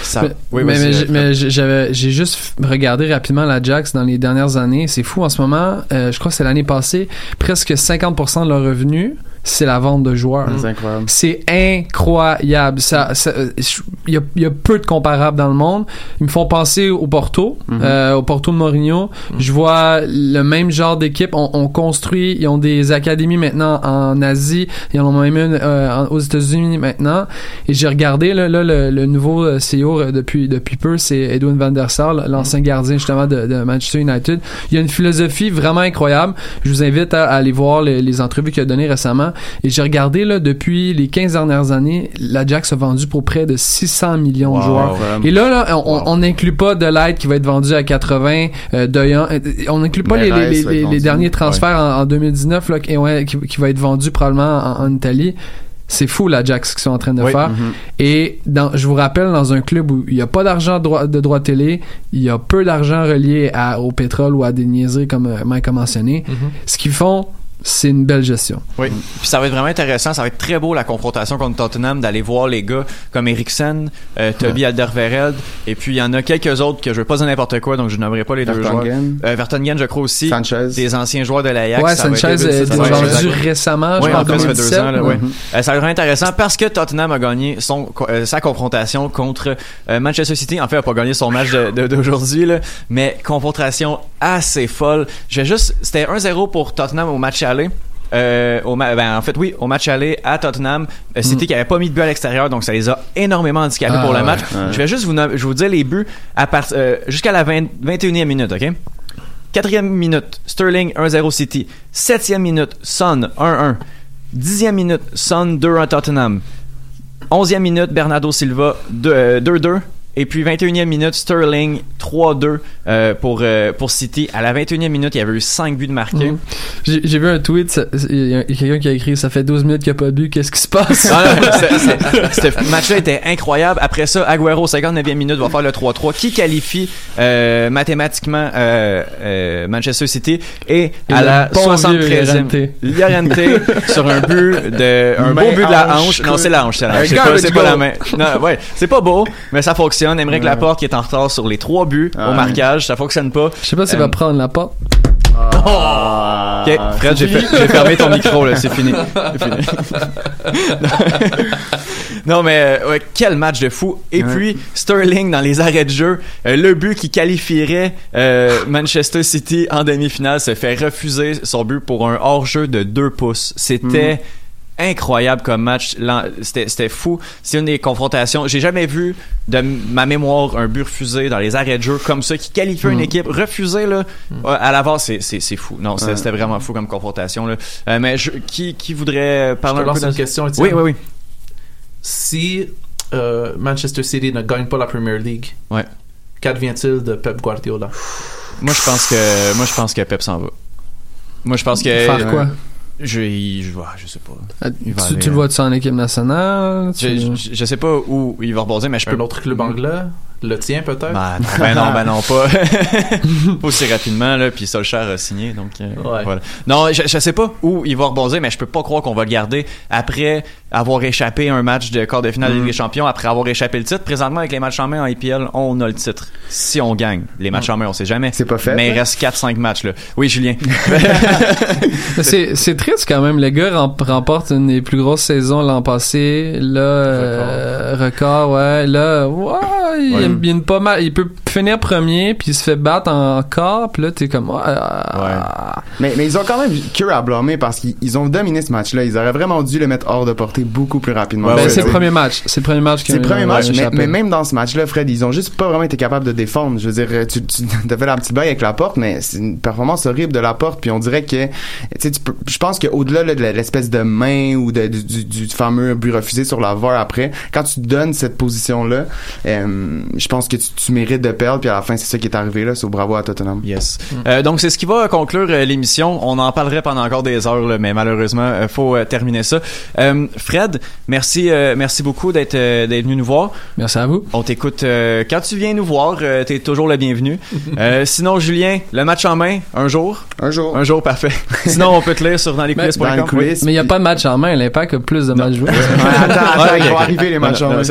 mais, mais, mais, mais j'- j'avais, j'ai juste regardé rapidement la Jax dans les dernières années. C'est fou en ce moment. euh, je crois que c'est l'année passée. Presque 50% de leur revenu, c'est la vente de joueurs.
C'est incroyable.
C'est incroyable. Ça, il y a, y a peu de comparables dans le monde. Ils me font penser au Porto,
Mhm.
euh, au Porto de Mourinho. Je vois le même genre d'équipe. On, on construit. Ils ont des académies maintenant en Asie. Ils en ont même une euh, aux États-Unis maintenant. Et j'ai regardé là, là, le, le nouveau euh, CEO euh, depuis depuis peu, c'est Edwin van der Sar, l'ancien gardien justement de, de Manchester United. Il y a une philosophie vraiment incroyable. Je vous invite à, à aller voir les, les entrevues qu'il a données récemment. Et j'ai regardé là depuis les 15 dernières années, l'Ajax a vendu pour près de 600 millions de joueurs.
Vraiment.
Et là, là on- n'inclut pas de l'aide qui va être vendu à 80, euh. Euh, On n'inclut pas les, derniers transferts en, en 2019 là, qui, ouais, qui, qui va être vendu probablement en, en Italie. C'est fou l'Ajax qu'ils sont en train de
Oui.
faire.
Mhm.
Et dans, je vous rappelle, dans un club où il n'y a pas d'argent de droit, de droit télé, il y a peu d'argent relié à, au pétrole ou à des niaiseries comme euh, Mike a mentionné, ce qu'ils font, c'est une belle gestion.
Oui. Puis ça va être vraiment intéressant. Ça va être très beau la confrontation contre Tottenham d'aller voir les gars comme Eriksen, euh, Toby Alderweireld. Et puis il y en a quelques autres que je veux pas dire n'importe quoi, donc je nommerai pas les deux joueurs.
Vertonghen.
Euh, Vertonghen, je crois aussi.
Sanchez.
Des anciens joueurs de l'Ajax.
ouais, Sanchez est vendu récemment, je
Oui,
crois,
en
en
fait, ça fait deux
2017.
ans. Là, ouais. Euh, ça va être vraiment intéressant parce que Tottenham a gagné son, euh, sa confrontation contre euh, Manchester City. En fait, il a pas gagné son match de- de- d'aujourd'hui, là, mais confrontation assez folle. Je vais juste, c'était 1-0 pour Tottenham au match aller. Euh, au ben, en fait, oui, au match aller à Tottenham, euh, City qui avait pas mis de but à l'extérieur, donc ça les a énormément handicapés
Ah,
pour le
ouais,
match.
ouais.
Je vais juste vous, je vous dire les buts à part, euh, jusqu'à la 20 21e minute, ok? Quatrième minute, Sterling 1-0 City. Septième minute, Son 1-1. Dixième minute, Son 2-1 Tottenham. Onzième minute, Bernardo Silva 2 euh, 2-2. Et puis 21e minute, Sterling 3-2 euh, pour, euh, pour City. À la 21e minute, il y avait eu 5 buts de marqués.
Mhm. J'ai vu un tweet, il y a quelqu'un qui a écrit Ça fait 12 minutes qu'il n'y a pas de but, qu'est-ce qui se passe?
Ah, Ce match-là était incroyable. Après ça, Aguero, 59e minute, va faire le 3-3, qui qualifie euh, mathématiquement Manchester City? Et,
Et
à la
bon vieux
73e, Llorente sur un but de un beau but de la
hanche.
Non, c'est la hanche, c'est la hanche. C'est pas, la main. Non, ouais, c'est pas beau, mais ça fonctionne. Émeric
Ouais.
Laporte qui est en retard sur les trois buts au
Ouais.
marquage, ça fonctionne pas.
Je sais pas s'il
Euh,
va prendre la porte.
Ah,
Ok, Fred, j'ai, fait- j'ai fermé ton micro, là, c'est fini. C'est fini. non, mais euh, ouais, quel match de fou. Et
Ouais.
puis, Sterling dans les arrêts de jeu, euh, le but qui qualifierait euh, Manchester City en demi-finale se fait refuser son but pour un hors-jeu de 2 pouces. C'était incroyable comme match. C'était c'était fou. C'est une des confrontations. J'ai jamais vu de ma mémoire un but refusé dans les arrêts de jeu comme ça qui qualifie une
Mm.
équipe refusé là euh, à l'avance. C'est c'est c'est fou. Non, c'était vraiment fou comme confrontation là. Euh, mais je- qui qui voudrait parler
Je te
un peu
lance
de
une question, Étienne.
Oui, oui, oui.
Si euh, Manchester City ne gagne pas la Premier League,
Ouais.
qu'advient-il de Pep Guardiola?
Moi, je pense que moi je pense que Pep s'en va. Moi, je pense que
Faire quoi?
Je, je, ah, je sais pas.
Euh,
Il va
Tu,
aller,
tu le
euh,
vois-tu en équipe nationale
Je,
Tu-
je, je sais pas où il va rebondir, mais je peux
Un autre club anglais? Le tien, peut-être?
Ben, non, ben non, ben non, pas. aussi rapidement, là, puis Solskjaer a signé, donc euh,
Ouais.
voilà. Non, je, je sais pas où il va rebondir, mais je peux pas croire qu'on va le garder après avoir échappé un match de quart de finale de Ligue des Champions, après avoir échappé le titre. Présentement, avec les matchs en main en IPL, on a le titre. Si on gagne les matchs en main, on sait jamais.
C'est pas fait,
Mais il reste 4-5 matchs, là. Oui, Julien.
C'est, c'est triste quand même. Les gars rem- remportent une des plus grosses saisons l'an passé. Là, euh, record, ouais. Là, ouais, il,
Ouais.
il y a une pas mal. Il peut finir premier, puis il se fait battre en quart, puis là, t'es comme, ouais, ah.
Mais, mais ils ont quand même que à blâmer parce qu'ils ils ont dominé ce match-là. Ils auraient vraiment dû le mettre hors de portée beaucoup plus rapidement.
Ben, c'est le premier match. C'est le premier match qui
C'est le premier match, mais, même dans ce match-là, Fred, ils ont juste pas vraiment été capables de défendre. Je veux dire, tu, tu as fait la petite baille avec la porte, mais c'est une performance horrible de la porte. Puis on dirait que, tu sais, tu peux- je pense qu'au-delà là, de l'espèce de main ou de- du, du- du fameux but refusé sur la VAR après, quand tu donnes cette position-là, euh, je pense que tu, tu mérites de perdre, puis à la fin, c'est ça qui est arrivé, là. C'est bravo à Tottenham.
Yes. Euh, donc c'est ce qui va conclure euh, l'émission. On en parlerait pendant encore des heures, là, mais malheureusement, euh, faut euh, terminer ça. Euh, Fred, merci, euh, merci beaucoup d'être euh, d'être venu nous voir.
Merci à vous.
On t'écoute euh, quand tu viens nous voir. euh, T'es toujours le bienvenu. Euh, sinon, Julien, le match en main, un jour?
Un jour.
Un jour, parfait. sinon, on peut te lire sur dans les
Mais-
coulisses.
Mais il n'y a pas de match en main. L'Impact a plus de matchs joués.
attends, attends, ils vont arriver, les matchs en main.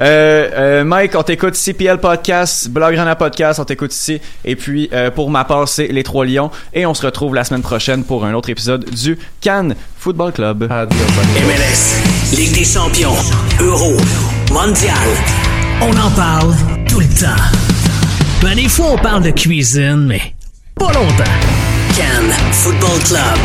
Euh, euh, Mike, on t'écoute CPL Podcast, Blograna Podcast, on t'écoute ici. Et puis, euh, pour ma part, c'est Les Trois Lions. Et on se retrouve la semaine prochaine pour un autre épisode du Cannes Football Club.
MLS, Ligue des champions, Euro, Mondial. On en parle tout le temps. Ben, des fois, on parle de cuisine, mais pas longtemps. Cannes Football Club.